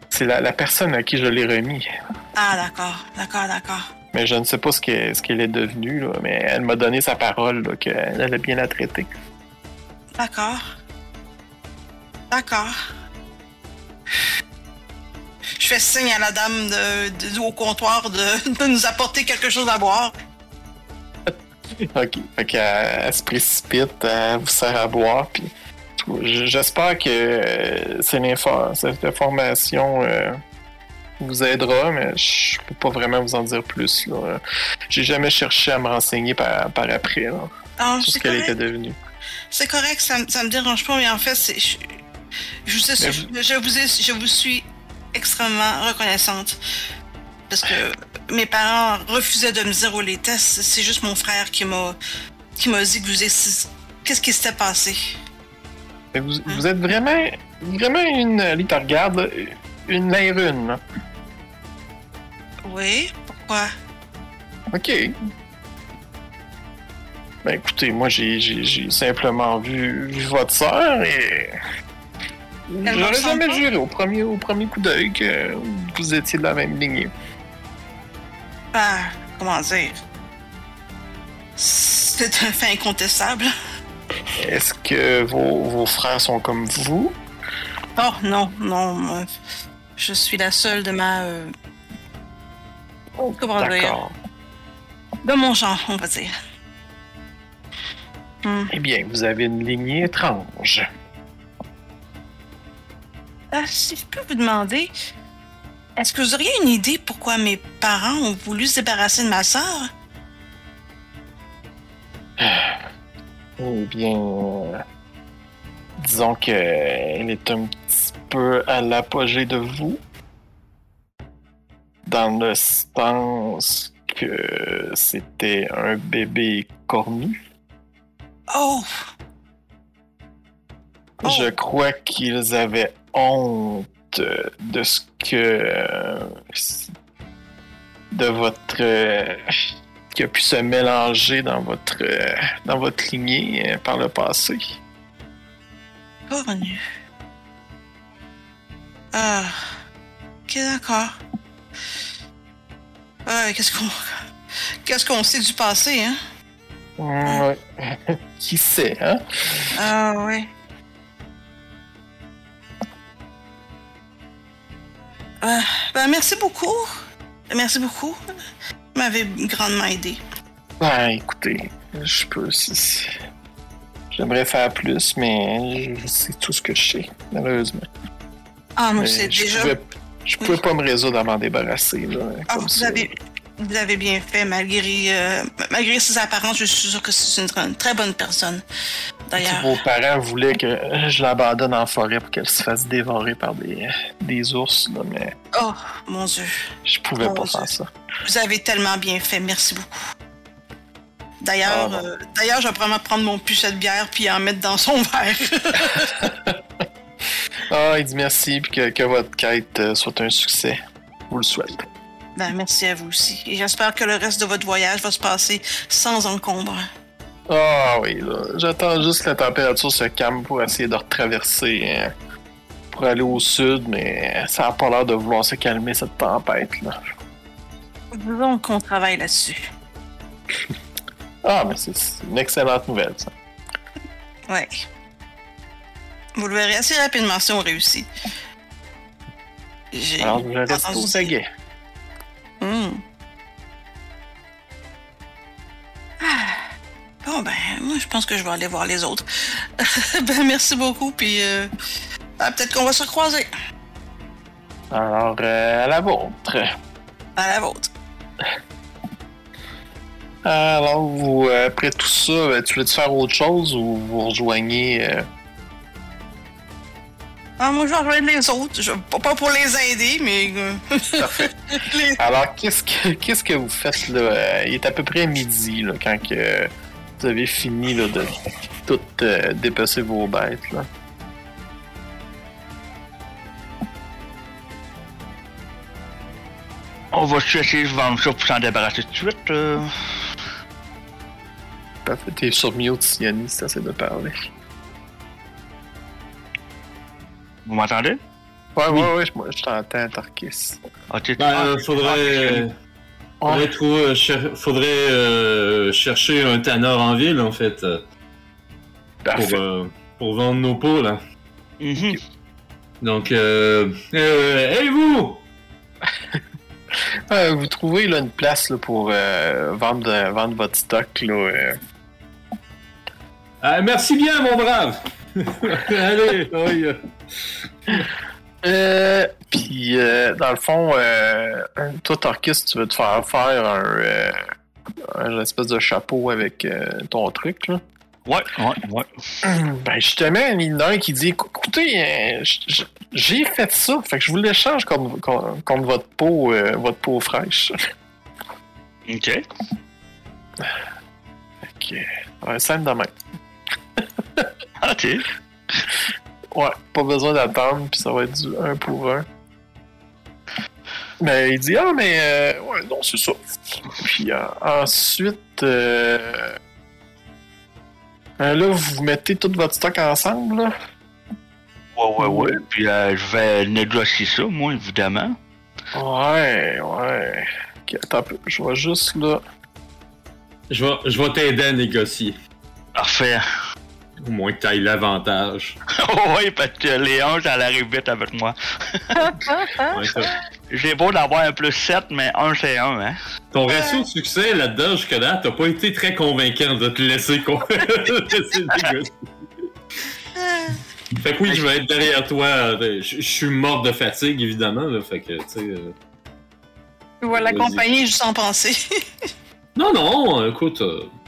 C'est la, la personne à qui je l'ai remis.
Ah, d'accord, d'accord, d'accord.
Mais je ne sais pas ce qu'elle ce est devenue, là, mais elle m'a donné sa parole qu'elle allait bien la traiter.
D'accord. D'accord. Je fais signe à la dame de, de- au comptoir de, de nous apporter quelque chose à boire.
Ok. Fait qu'elle elle se précipite, elle vous sert à boire, puis j'espère que euh, c'est l'info- cette information euh, vous aidera, mais je peux pas vraiment vous en dire plus. là. J'ai jamais cherché à me renseigner par, par après là,
Ah,
sur ce
c'est
qu'elle
correct.
était devenue.
C'est correct, ça, ça me dérange pas, mais en fait, c'est. Je, je, vous je, vous ai- je vous suis extrêmement reconnaissante. Parce que mes parents refusaient de me dire où les tests. C'est juste mon frère qui m'a qui m'a dit que vous êtes- Qu'est-ce qui s'était passé?
Vous, vous êtes vraiment, vraiment une. Ali te regarde, une lairune.
Oui, pourquoi?
Ok. Ben écoutez, moi j'ai simplement vu, vu votre sœur et. J'aurais jamais juré au premier, au premier coup d'œil que vous étiez de la même lignée.
Ah, comment dire? C'est un fait incontestable.
Est-ce que vos, vos frères sont comme vous?
Oh non, non. je suis la seule de ma. euh, comment dire?
D'accord.
De mon genre, on va dire. Hmm.
Eh bien, vous avez une lignée étrange.
Ah, si je peux vous demander, est-ce que vous auriez une idée pourquoi mes parents ont voulu se débarrasser de ma sœur?
Eh bien, euh, disons que elle est un petit peu à l'apogée de vous, dans le sens que c'était un bébé cornu.
Oh! Oh.
Je crois qu'ils avaient honte de ce que de votre euh, qui a pu se mélanger dans votre euh, dans votre lignée euh, par le passé.
Cornu. Ah. Ok, d'accord. Ah, qu'est-ce qu'on. Qu'est-ce qu'on sait du passé, hein?
Ouais. Qui sait, hein?
Ah, ouais. Ah, ben, merci beaucoup. Merci beaucoup. Vous m'avez grandement aidé.
Ben, écoutez, je peux. J'aimerais faire plus, mais je- c'est tout ce que je sais, malheureusement.
Ah,
Mais
c'est déjà.
pouvais, je pouvais pas me résoudre à m'en débarrasser, là,
Ah,
comme
vous
ça.
avez, vous avez bien fait, malgré, euh, malgré ses apparences, je suis sûre que c'est une, une très bonne personne. D'ailleurs,
Vos parents voulaient que je l'abandonne en forêt pour qu'elle se fasse dévorer par des, des ours, là, mais
oh mon Dieu,
je pouvais
Mon
pas
Dieu.
faire ça.
vous avez tellement bien fait, merci beaucoup. D'ailleurs,
Ah,
euh, d'ailleurs, je vais prendre mon pichet de bière puis en mettre dans son verre.
Ah, il dit merci, puis que, que votre quête euh, soit un succès. Je vous le souhaite.
ben, merci à vous aussi. Et j'espère que le reste de votre voyage va se passer sans encombre.
Ah oui, là, j'attends juste que la température se calme pour essayer de retraverser hein, pour aller au sud, mais ça a pas l'air de vouloir se calmer cette tempête là.
Disons qu'on travaille là-dessus.
Ah, mais c'est c'est une excellente nouvelle, ça.
Ouais. Vous le verrez assez rapidement si on réussit. J'ai
Alors, je reste au taguet.
Hmm. Ah. Bon, ben, moi, je pense que je vais aller voir les autres. ben, merci beaucoup, puis euh, ah, peut-être qu'on va se recroiser.
Alors, euh, à la vôtre.
À la vôtre.
Alors, vous, euh, après tout ça, euh, tu veux-tu faire autre chose ou vous rejoignez euh,
Ah, moi, je vais rejoindre les autres. Je- pas pour les aider, mais. euh, les-
Alors, qu'est-ce que qu'est-ce que vous faites là? Il est à peu près midi là, quand que vous avez fini là, de tout euh, dépecer vos bêtes là.
On va-tu essayer de vendre ça pour s'en débarrasser tout de suite? euh?
Parfait, T'es sur mute, Siani, si t'essaies de parler.
Vous m'entendez?
Ouais,
Oui.
ouais, ouais, je, moi, je t'entends, Tarkis.
Ok,
Ben, euh, faudrait, faudrait, trouver- euh, cher- faudrait euh, chercher un tanneur en ville, en fait, euh, pour, euh, pour vendre nos pots, là.
Mhm.
Donc, euh, euh, hey vous!
Euh, vous trouvez là, une place là, pour euh, vendre, de- vendre votre stock. Là, euh.
Ah, merci bien, mon brave! Allez, oui, euh,
Puis, euh, dans le fond, euh, toi, Tarkis, tu veux te faire faire un, euh, un espèce de chapeau avec euh, ton truc. Là?
Ouais, ouais, ouais.
Ben, justement, il y en a un qui dit Écoutez, euh, j'ai fait ça, fait que je vous l'échange contre, contre, contre votre peau, euh, votre peau fraîche.
Ok.
Ok. Ouais, simple de.
Ok.
Ouais, pas besoin d'attendre, puis ça va être du un pour un. Mais il dit Ah, mais euh, ouais, non, c'est ça. Puis euh, ensuite, euh, euh, là, vous mettez tout votre stock ensemble, là?
Ouais, ouais, ouais. Puis euh, je vais négocier ça, moi, évidemment.
Ouais, ouais. Ok, attends un peu. Je vais juste là.
je vais, je vais t'aider à négocier.
Parfait.
Au moins que t'ailles l'avantage.
oui, parce que Léon, elle arrive vite avec moi.
Ouais.
J'ai beau d'avoir un plus 7, mais un c'est un, hein.
Ton ratio de succès là-dedans, jusque là, t'as pas été très convaincant de te laisser, con... laisser négocier. Fait que oui, je vais être derrière toi. euh, Je suis mort de fatigue, évidemment. Là, fait que, tu sais. euh,
Je vais l'accompagner juste en penser.
Non, non, écoute, euh,
21.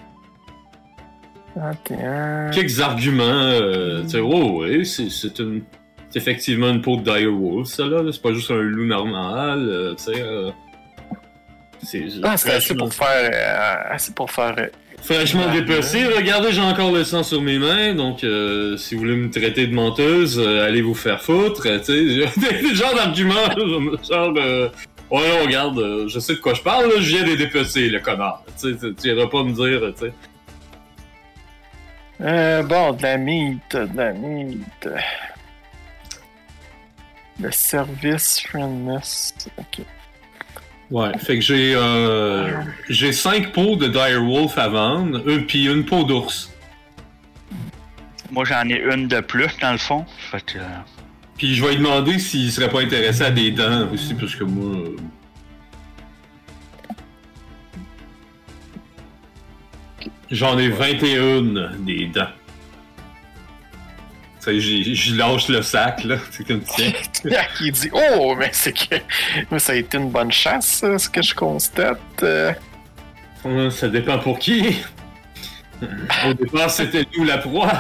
Quelques arguments. Euh, tu sais, oh, oui, c'est une. Effectivement une peau de direwolf, ça là. C'est pas juste un loup normal. euh, tu sais. euh, c'est
Ah, c'est assez pour faire. euh, assez pour faire. euh,
Fraîchement dépecé. Regardez, j'ai encore le sang sur mes mains, donc euh, si vous voulez me traiter de menteuse, euh, allez vous faire foutre. euh, Tu sais, des genres d'arguments, genre de. Ouais, regarde, euh, je sais de quoi je parle, là, je viens des dépecer, le connard. Tu sais, tu- tu iras pas me dire, tu sais.
Euh, bon, de la meat, de la meat. Le service friendness. Ok.
Ouais, fait que j'ai euh, j'ai cinq pots de direwolf à vendre, euh, puis une peau d'ours.
Moi, j'en ai une de plus, dans le fond. Fait que. euh,
Puis je vais lui demander s'il serait pas intéressé à des dents aussi, parce que moi. J'en ai 21 des dents. Tu sais, j'y- j'y lâche le sac, là. C'est comme tiens.
Il dit Oh, mais c'est que. mais ça a été une bonne chasse, ça, ce que je constate. Euh,
Hum, Ça dépend pour qui. Au départ, c'était nous la proie.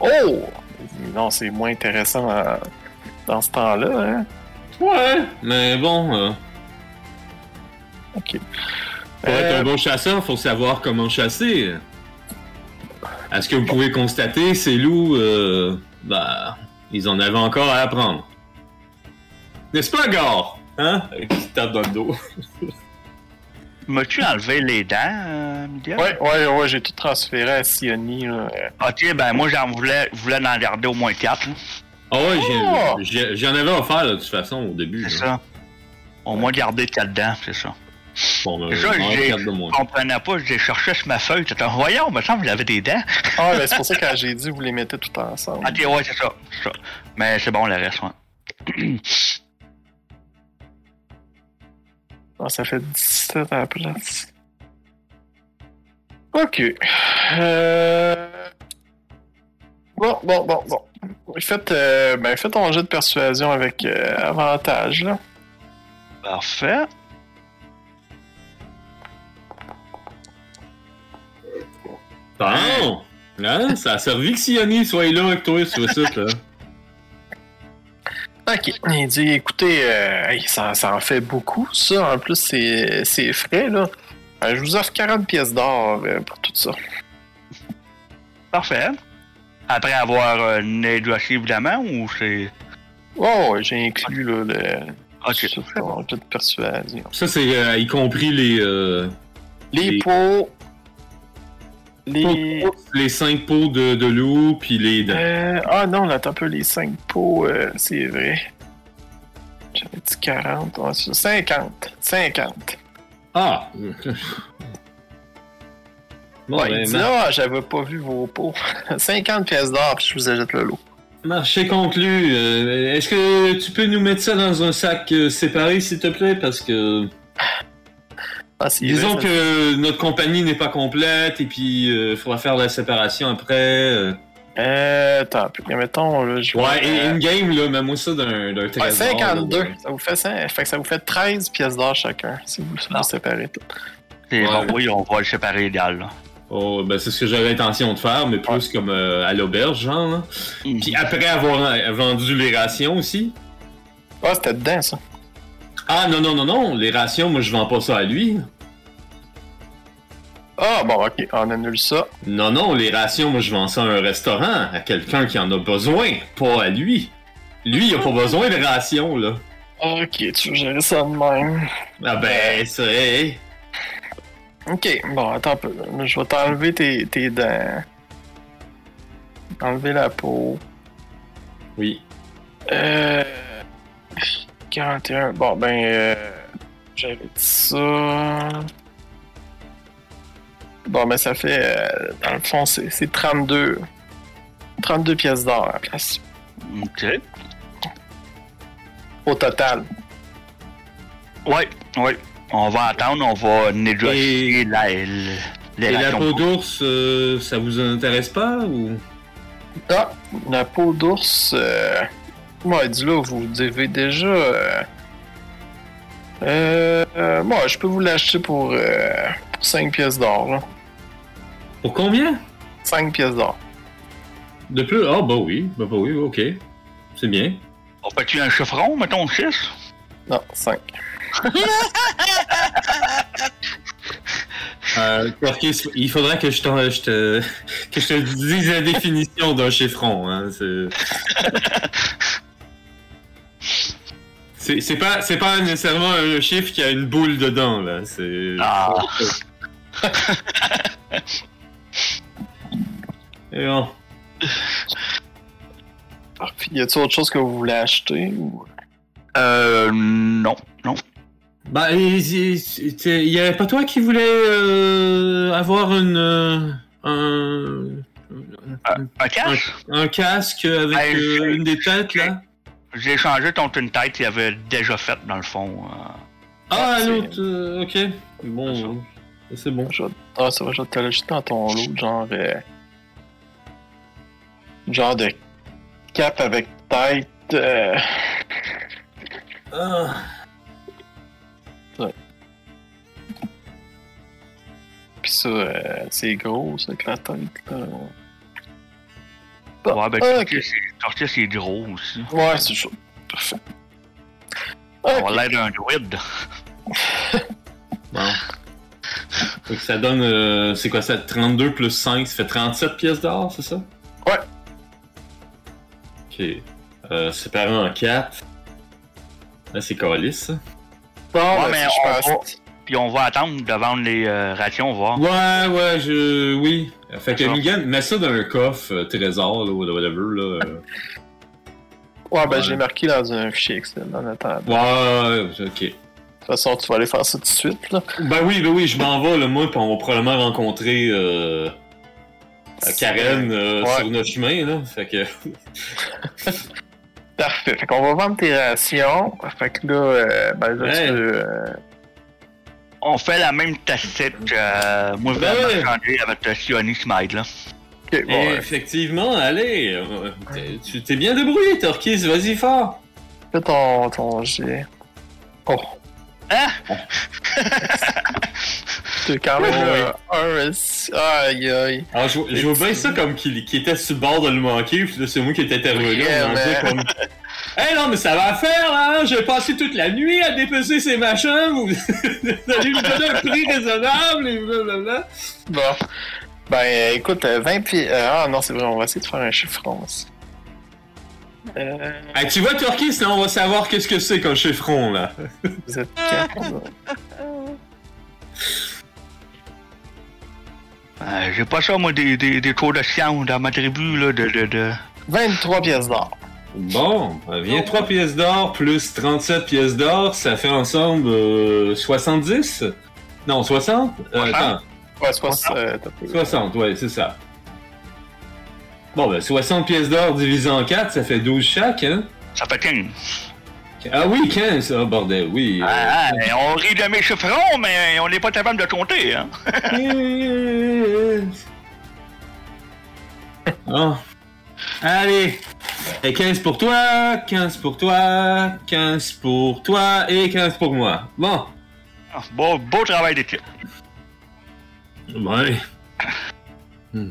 Oh Non, c'est moins intéressant dans, dans ce temps-là, hein.
Ouais, mais bon. euh,
Ok.
Pour être
Euh,
un bon chasseur, faut savoir comment chasser. Est-ce que vous pouvez constater, ces loups, euh, bah, ils en avaient encore à apprendre. N'est-ce pas, Gore? Hein? Avec une petite tape dans le dos.
M'as-tu enlevé les dents, euh, Miguel?
Ouais, ouais, ouais, j'ai tout transféré à Sioni, là.
Ok, ben moi, j'en voulais, je voulais en garder au moins 4.
Ah ouais,
Oh!
j'en avais offert, là, de toute façon, au début.
C'est ça. Au moins garder 4 dents, c'est ça.
Bon, ben,
Ça. Je comprenais pas, j'ai cherché sur ma feuille. J'étais, voyons, me semble qu'il avait des dents.
Ah, ben c'est pour ça que quand j'ai dit, vous les mettez tout ensemble.
Ok, ouais, c'est ça. c'est ça. Mais c'est bon, le reste, ouais.
Ah, ça fait 17 à la place. Ok. Euh... Bon, bon, bon, bon. Faites, euh, ben, faites ton jet de persuasion avec euh, avantage, là.
Parfait.
Bon! Hein? Ça a servi que Siani soit là avec toi sur le site, là.
Ok. Il dit, écoutez, euh, ça, ça en fait beaucoup, ça. En plus, c'est c'est frais, là. Euh, je vous offre 40 pièces d'or euh, pour tout ça.
Parfait. Après avoir euh, négocié, évidemment, ou c'est?
Oh, j'ai inclus là, le,
Ok,
de persuasion.
Ça, c'est euh, y compris les, euh,
Les
Les-
pots. Les.
les 5 pots de, de loup, puis les dents.
Euh, ah non, là, attends un peu, les 5 pots, euh, c'est vrai. J'avais dit 40, ouais, c'est 50. 50.
Ah! Bon,
ouais, il
ben,
dit, ah, j'avais pas vu vos pots. 50 pièces d'or, puis je vous achète le lot.
marché conclu. Euh, Est-ce que tu peux nous mettre ça dans un sac euh, séparé, s'il te plaît? Parce que
Ah,
disons que notre compagnie n'est pas complète et puis il faudra faire la séparation après. euh.
Euh, attends, puis mettons, là, je
Ouais,
vais-
et une game, là, mets-moi ça d'un d'un
Ouais,
trésor.
52.
là.
Ça vous fait ça. Fait que ça vous fait 13 pièces d'or chacun, si vous, vous séparez tout.
Ouais.
bon, oui, on va le séparer idéal. Là.
Oh, ben c'est ce que j'avais intention de faire, mais plus comme euh, à l'auberge, genre. Là. Puis après avoir euh, vendu les rations aussi.
Ah, c'était dedans, ça.
Ah non, non, non, non, les rations, moi je vends pas ça à lui.
Ah, bon, ok, on annule ça.
Non, non, les rations, moi je vends ça à un restaurant, à quelqu'un qui en a besoin, pas à lui. Lui, il a pas besoin de rations, là.
Ok, tu veux gérer ça de même.
Ah ben, c'est...
Ok, bon, attends un peu. Je vais t'enlever tes, tes dents. Enlever la peau.
Oui.
Euh. 41. Bon, ben. Euh, J'avais dit ça. Bon, ben, ça fait. euh, dans le fond, c'est c'est 32. 32 pièces d'or à la place.
Ok.
Au total.
Ouais, ouais. On va attendre, on va négocier la, les
Et la peau d'ours, euh, ça vous intéresse pas ou...
Ah, la peau d'ours. Moi, dis là, vous devez déjà. Euh... Euh, euh, moi, je peux vous l'acheter pour, euh, pour 5 pièces d'or, là.
Pour combien?
5 pièces d'or.
De plus? Ah bah oui, bah, bah oui, ok. C'est bien.
On fait-tu un chiffron, mettons 6?
Non, 5.
Euh, il faudra que je, t'en- je te, que je te dise la définition d'un chiffron. Hein, c'est... Pas, c'est pas nécessairement un chiffre qui a une boule dedans, là. C'est...
Ah.
Et bon.
Puis, y a-t-il autre chose que vous voulez acheter ou...
Euh, non, non.
Bah, il y avait pas toi qui voulais euh, avoir une, euh, un,
Un, un cash?
un casque avec
Ben,
euh,
j'ai-
une des têtes, là?
J'ai changé ton une tête qu'il avait déjà faite, dans le fond. euh.
Ah, l'autre, euh, ok. Bon, c'est bon.
Je vais- Ah, ça va, je vais te l'ajouter dans ton lot, genre... euh, Genre de cap avec tête... euh,
Ah.
Puis ça, euh, c'est gros, ça, avec la tête, là. Bon,
ouais, ben,
ah,
Tortilla,
ok.
c'est- gros aussi.
Ouais, c'est chaud. Parfait.
On
Ok.
va l'air d'un druide.
Bon. Fait que ça donne, euh, c'est quoi ça, 32 plus 5, ça fait 37 pièces d'or, c'est ça?
Ouais.
Ok. Euh, séparé en 4. Là, c'est calice, ça.
Bon,
Ouais,
ben,
mais on va- Puis on va attendre de vendre les euh, rations, voir.
Ouais, ouais, je. Oui. Fait que. Migan, mets ça dans un coffre euh, trésor, là, ou whatever, là.
Ouais, ben,
Ouais.
j'ai marqué dans un fichier Excel, en attendant. De
Ouais, ok.
toute façon, tu vas aller faire ça tout de suite, là.
Ben oui, ben oui, je m'en vais, là, moi, pis on va probablement rencontrer euh, Karen euh,
Ouais.
sur notre chemin, là. Fait que.
Parfait. Fait qu'on va vendre tes rations. Fait que là, euh, ben, là, tu euh,
On fait la même tactique que euh, moi, je vais changer avec le Sioni Smite, là.
ok, bon, ouais.
Effectivement, allez. euh, t'es- Tu t'es bien débrouillé, Torquis, vas-y fort.
Fais ton, ton jet. Oh.
Hein?
T'es quand même
Ouais,
euh, un. Aïe, aïe.
Alors, je, je vois bien ça comme qu'il était sur le bord de le manquer, puis là, c'est moi qui étais intervenu.
Yeah,
disant
man.
comme. Hey non, mais ça va faire, là! J'ai passé toute la nuit à dépecer ces machins, vous vous allez me donner un prix raisonnable, et blablabla.
Bon. Ben, euh, écoute, euh, 20 pieds. euh, ah non, c'est vrai, on va essayer de faire un chiffron aussi. Euh,
Ah, tu vois, Turkis, là, on va savoir qu'est-ce que c'est qu'un chiffron, là.
vous êtes quatre. là.
Euh, J'ai pas ça, moi, des, des, des cours de science dans ma tribu, là, de... de, de...
23 pièces d'or.
Bon, euh, viens 3 pièces d'or plus 37 pièces d'or, ça fait ensemble euh, 70? Non, 60? Euh,
Soixante.
attends,
Ouais, soit, euh, t'as peu.
60, ouais, c'est ça. Bon, ben, 60 pièces d'or divisé en 4, ça fait 12 chaque, hein?
Ça fait 15.
Ah oui, 15, ah, bordel, oui. euh,
Ah, ah, on rit de mes chiffrons, mais on n'est pas capable de compter, hein.
Bon. Allez. Et 15 pour toi, 15 pour toi, 15 pour toi et 15 pour moi. Bon.
Ah, Beau, beau travail d'équipe.
Ouais. Hmm.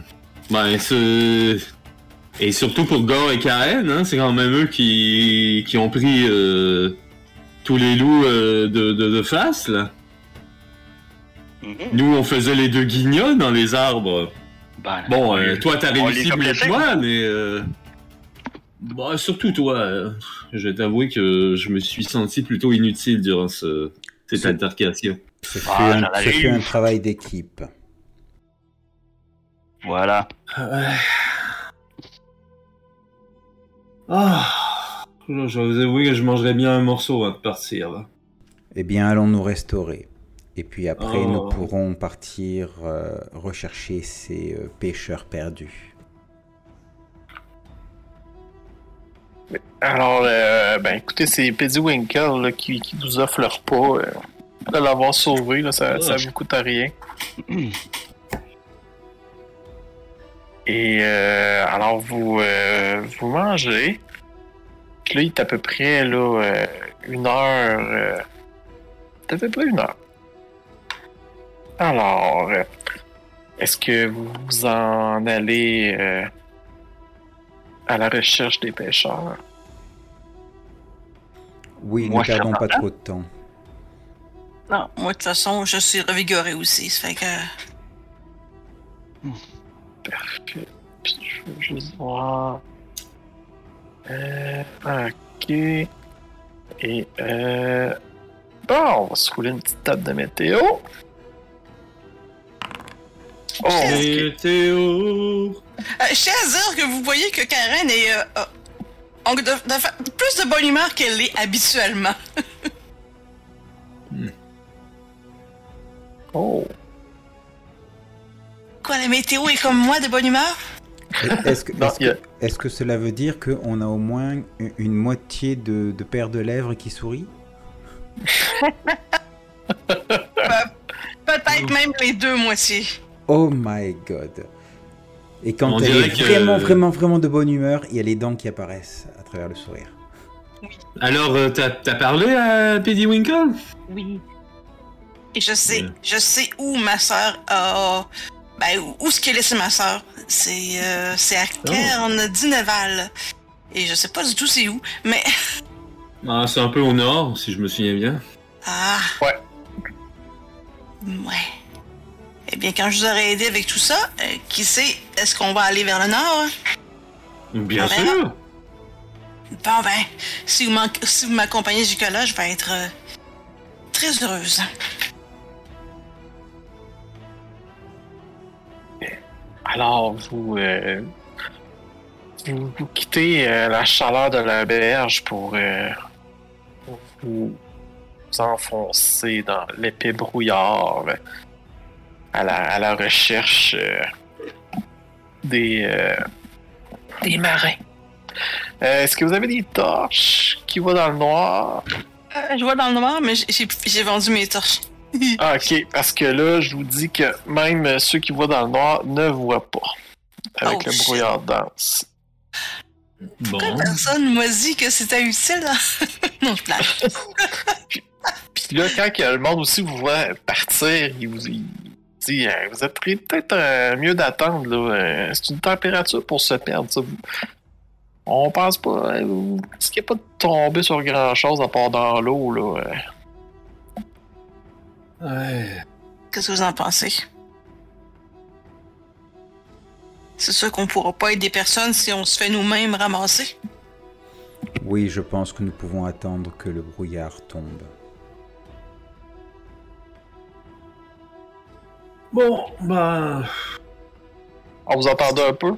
Ben, c'est... Et surtout pour Gore et Karen, hein, c'est quand même eux qui, qui ont pris euh, tous les loups euh, de, de, de face, là.
Mhm.
Nous, on faisait les deux guignols dans les arbres.
Ben,
Bon, euh, toi, t'as réussi mieux que moi, mais... Euh... Bah, surtout toi. euh, je vais t'avouer que je me suis senti plutôt inutile durant ce, cette
C'est-
altercation.
Ce fut,
Ah,
un, travail d'équipe.
Voilà.
Ah, je je vais vous avouer que je mangerais bien un morceau avant de partir. Là.
Eh bien, allons nous restaurer. Et puis après,
Oh.
nous pourrons partir euh, rechercher ces euh, pêcheurs perdus.
Alors, euh, ben écoutez, c'est Winkle là, qui, qui vous offre le repas. Euh, de l'avoir sauvé, là, ça, ça vous coûte à rien. Et euh, alors, vous, euh, vous mangez. Puis là, il est à peu près là, euh, une heure. euh, c'est à peu près une heure. Alors, est-ce que vous en allez euh, à la recherche des pêcheurs?
Oui,
Moi,
ne perdons pas trop de temps.
Non, moi, de toute façon, je suis revigoré aussi. Ça fait que.
Parfait. Puis je veux juste voir. Euh, ok. Et euh. Bon, on va se rouler une petite table de météo. Oh.
Météo.
Euh, je tiens à dire que vous voyez que Karen est. euh, euh, en- de- de fa- plus de bonne humeur qu'elle l'est habituellement.
Oh.
Quoi, la météo est comme moi de bonne humeur?
Est-ce que,
a-
que- que cela veut dire qu'on a au moins une- une moitié de, de paire de lèvres qui sourit?
Peut-être même les deux moitiés.
Oh my god. Et quand
On
elle est
que-
vraiment, vraiment, vraiment de bonne humeur, il y a les dents qui apparaissent à travers le sourire.
Alors, euh, t'as t'as parlé à Winkle?
Oui. Et je sais,
Ouais.
je sais où ma soeur a. Ben, où, ce qu'elle laissé ma soeur. C'est euh, c'est à Cairn d'Ineval. Et je sais pas du tout c'est où, mais.
ah, C'est un peu au nord, si je me souviens bien.
Ah.
Ouais.
Ouais. Eh bien, quand je vous aurai aidé avec tout ça, euh, qui sait, est-ce qu'on va aller vers le nord?
Bien
Ah, ben
sûr.
Bon, ben, si vous m'en- si vous m'accompagnez jusque-là, je vais être euh, très heureuse.
Alors, vous, euh, vous, vous quittez euh, la chaleur de la berge pour euh, vous enfoncer dans l'épais brouillard à, la, à la recherche euh, des, euh, des marins. Euh, Est-ce que vous avez des torches qui vont dans le noir?
Euh, je vois dans le noir, mais j'ai- vendu mes torches.
Ah, ok, parce que là, je vous dis que même ceux qui voient dans le noir ne voient pas. Avec
Oh,
le
shit.
brouillard dense.
Bon.
Personne m'a dit que c'était utile? hein? non, je plage.
Puis là, quand le monde aussi vous voit partir, il vous il dit euh, Vous êtes pris peut-être euh, mieux d'attendre. là. Euh, C'est une température pour se perdre. ça. On pense pas. euh, vous risquez pas de tomber sur grand chose à part dans l'eau. là. euh.
Ouais.
Qu'est-ce que vous en pensez? C'est sûr qu'on pourra pas être des personnes si on se fait nous-mêmes ramasser.
Oui, je pense que nous pouvons attendre que le brouillard tombe.
Bon, bah.
On vous entendait un peu?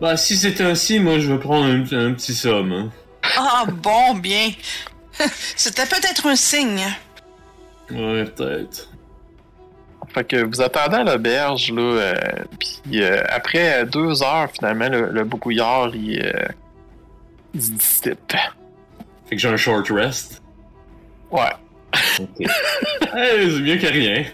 Bah, si c'est ainsi, moi je vais prendre un, un petit somme. Hein.
Ah, bon, bien. C'était peut-être un signe.
Ouais, peut-être.
Fait que vous attendez à l'auberge, là, euh, puis euh, après deux heures, finalement, le, le brouillard, il, euh, il se dissipe.
Fait que j'ai un short rest?
Ouais.
Ok. hey, c'est mieux que rien.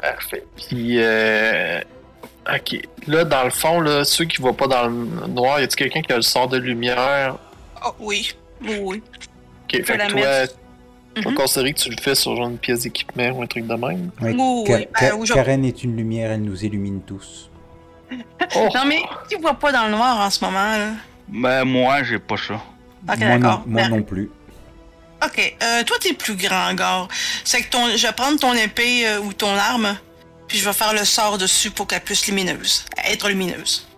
Parfait. Puis, euh, ok. Là, dans le fond, là, ceux qui voient pas dans le noir, y a-t-il quelqu'un qui a le sort de lumière?
Oh, oui. Oui, oui.
Ok, fait
la
que toi,
mettre.
vas
Mhm.
considérer que tu le fais sur genre une pièce d'équipement ou un truc de même?
Ouais,
Oui,
Ka-
oui,
Ka-
ben,
Karen est une lumière, elle nous illumine tous.
Oh!
Non, mais tu vois pas dans le noir en ce moment, là.
Ben, moi, j'ai pas ça.
Moi non,
d'accord.
moi
Ben,
non plus.
Ok, euh, toi, t'es plus grand, Gar. C'est que ton, je vais prendre ton épée euh, ou ton arme, puis je vais faire le sort dessus pour qu'elle puisse lumineuse. Être lumineuse.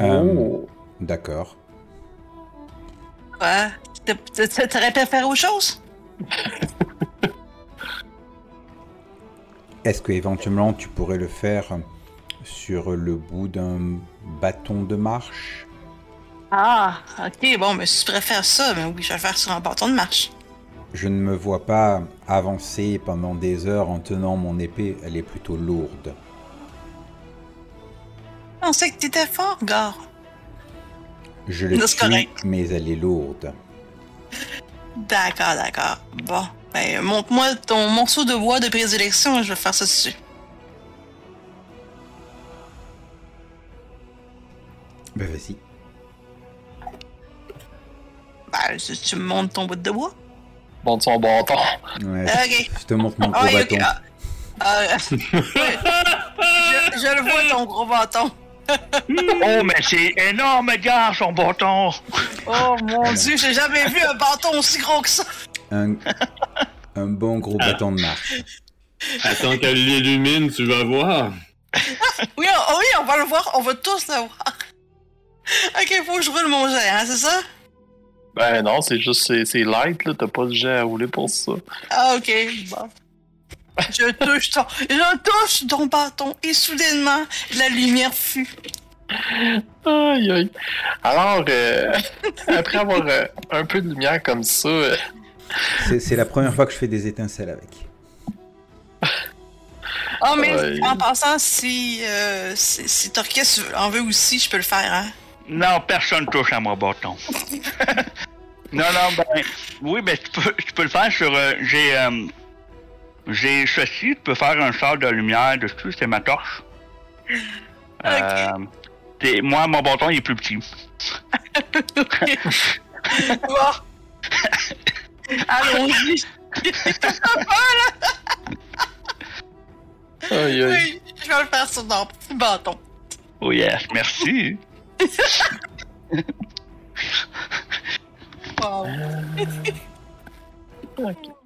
Euh,
Oh!
D'accord.
Quoi? T'aurais préféré autre chose?
Est-ce que éventuellement tu pourrais le faire sur le bout d'un bâton de marche
Ah, ok, bon, mais si tu préfères ça, ben oui, je vais le faire sur un bâton de marche.
Je ne me vois pas avancer pendant des heures en tenant mon épée, elle est plutôt lourde.
Je pensais que t'étais fort, Gar.
Je le suis,
correct.
mais elle est lourde.
D'accord, d'accord. Bon, ben, montre-moi ton morceau de bois de prédilection, je vais faire ça dessus. Tu me montres ton bout de bois.
Monte son bâton.
Ouais,
Ok.
Je te montre mon gros
Ah
bâton.
ah. Ah, je, je le vois, ton gros bâton.
Oh, mais c'est énorme, gars, son bâton.
Oh mon dieu, j'ai jamais vu un bâton aussi gros que ça.
Un, un bon gros bâton de marche.
Attends qu'elle l'illumine, tu vas voir.
Oui, on, oui, on va le voir, on va tous le voir. Ok, faut que je roule mon jet, hein, c'est ça?
Ben non, c'est juste, c'est, c'est light, là, t'as pas de jet à rouler pour ça.
Ah, ok, bon. Je touche ton, je touche ton bâton et soudainement, la lumière fut.
Aïe aïe. Alors, euh, après avoir euh, un peu de lumière comme ça, euh,
C'est c'est la première fois que je fais des étincelles avec.
Oh, mais
Ouais.
en passant, si, euh, si, si Torquès en veut aussi, je peux le faire, hein?
Non, personne touche à mon bâton. non, non, ben, oui, ben, tu peux, tu peux le faire sur, euh, j'ai, euh, j'ai ceci, tu peux faire un sort de lumière dessus, c'est ma torche. Euh, moi, mon bâton, il est plus petit.
Bon. Allons-y.
aïe aïe.
Oui, je vais le faire sur ton petit bâton.
Oh yes, merci.
Wow.
Ok.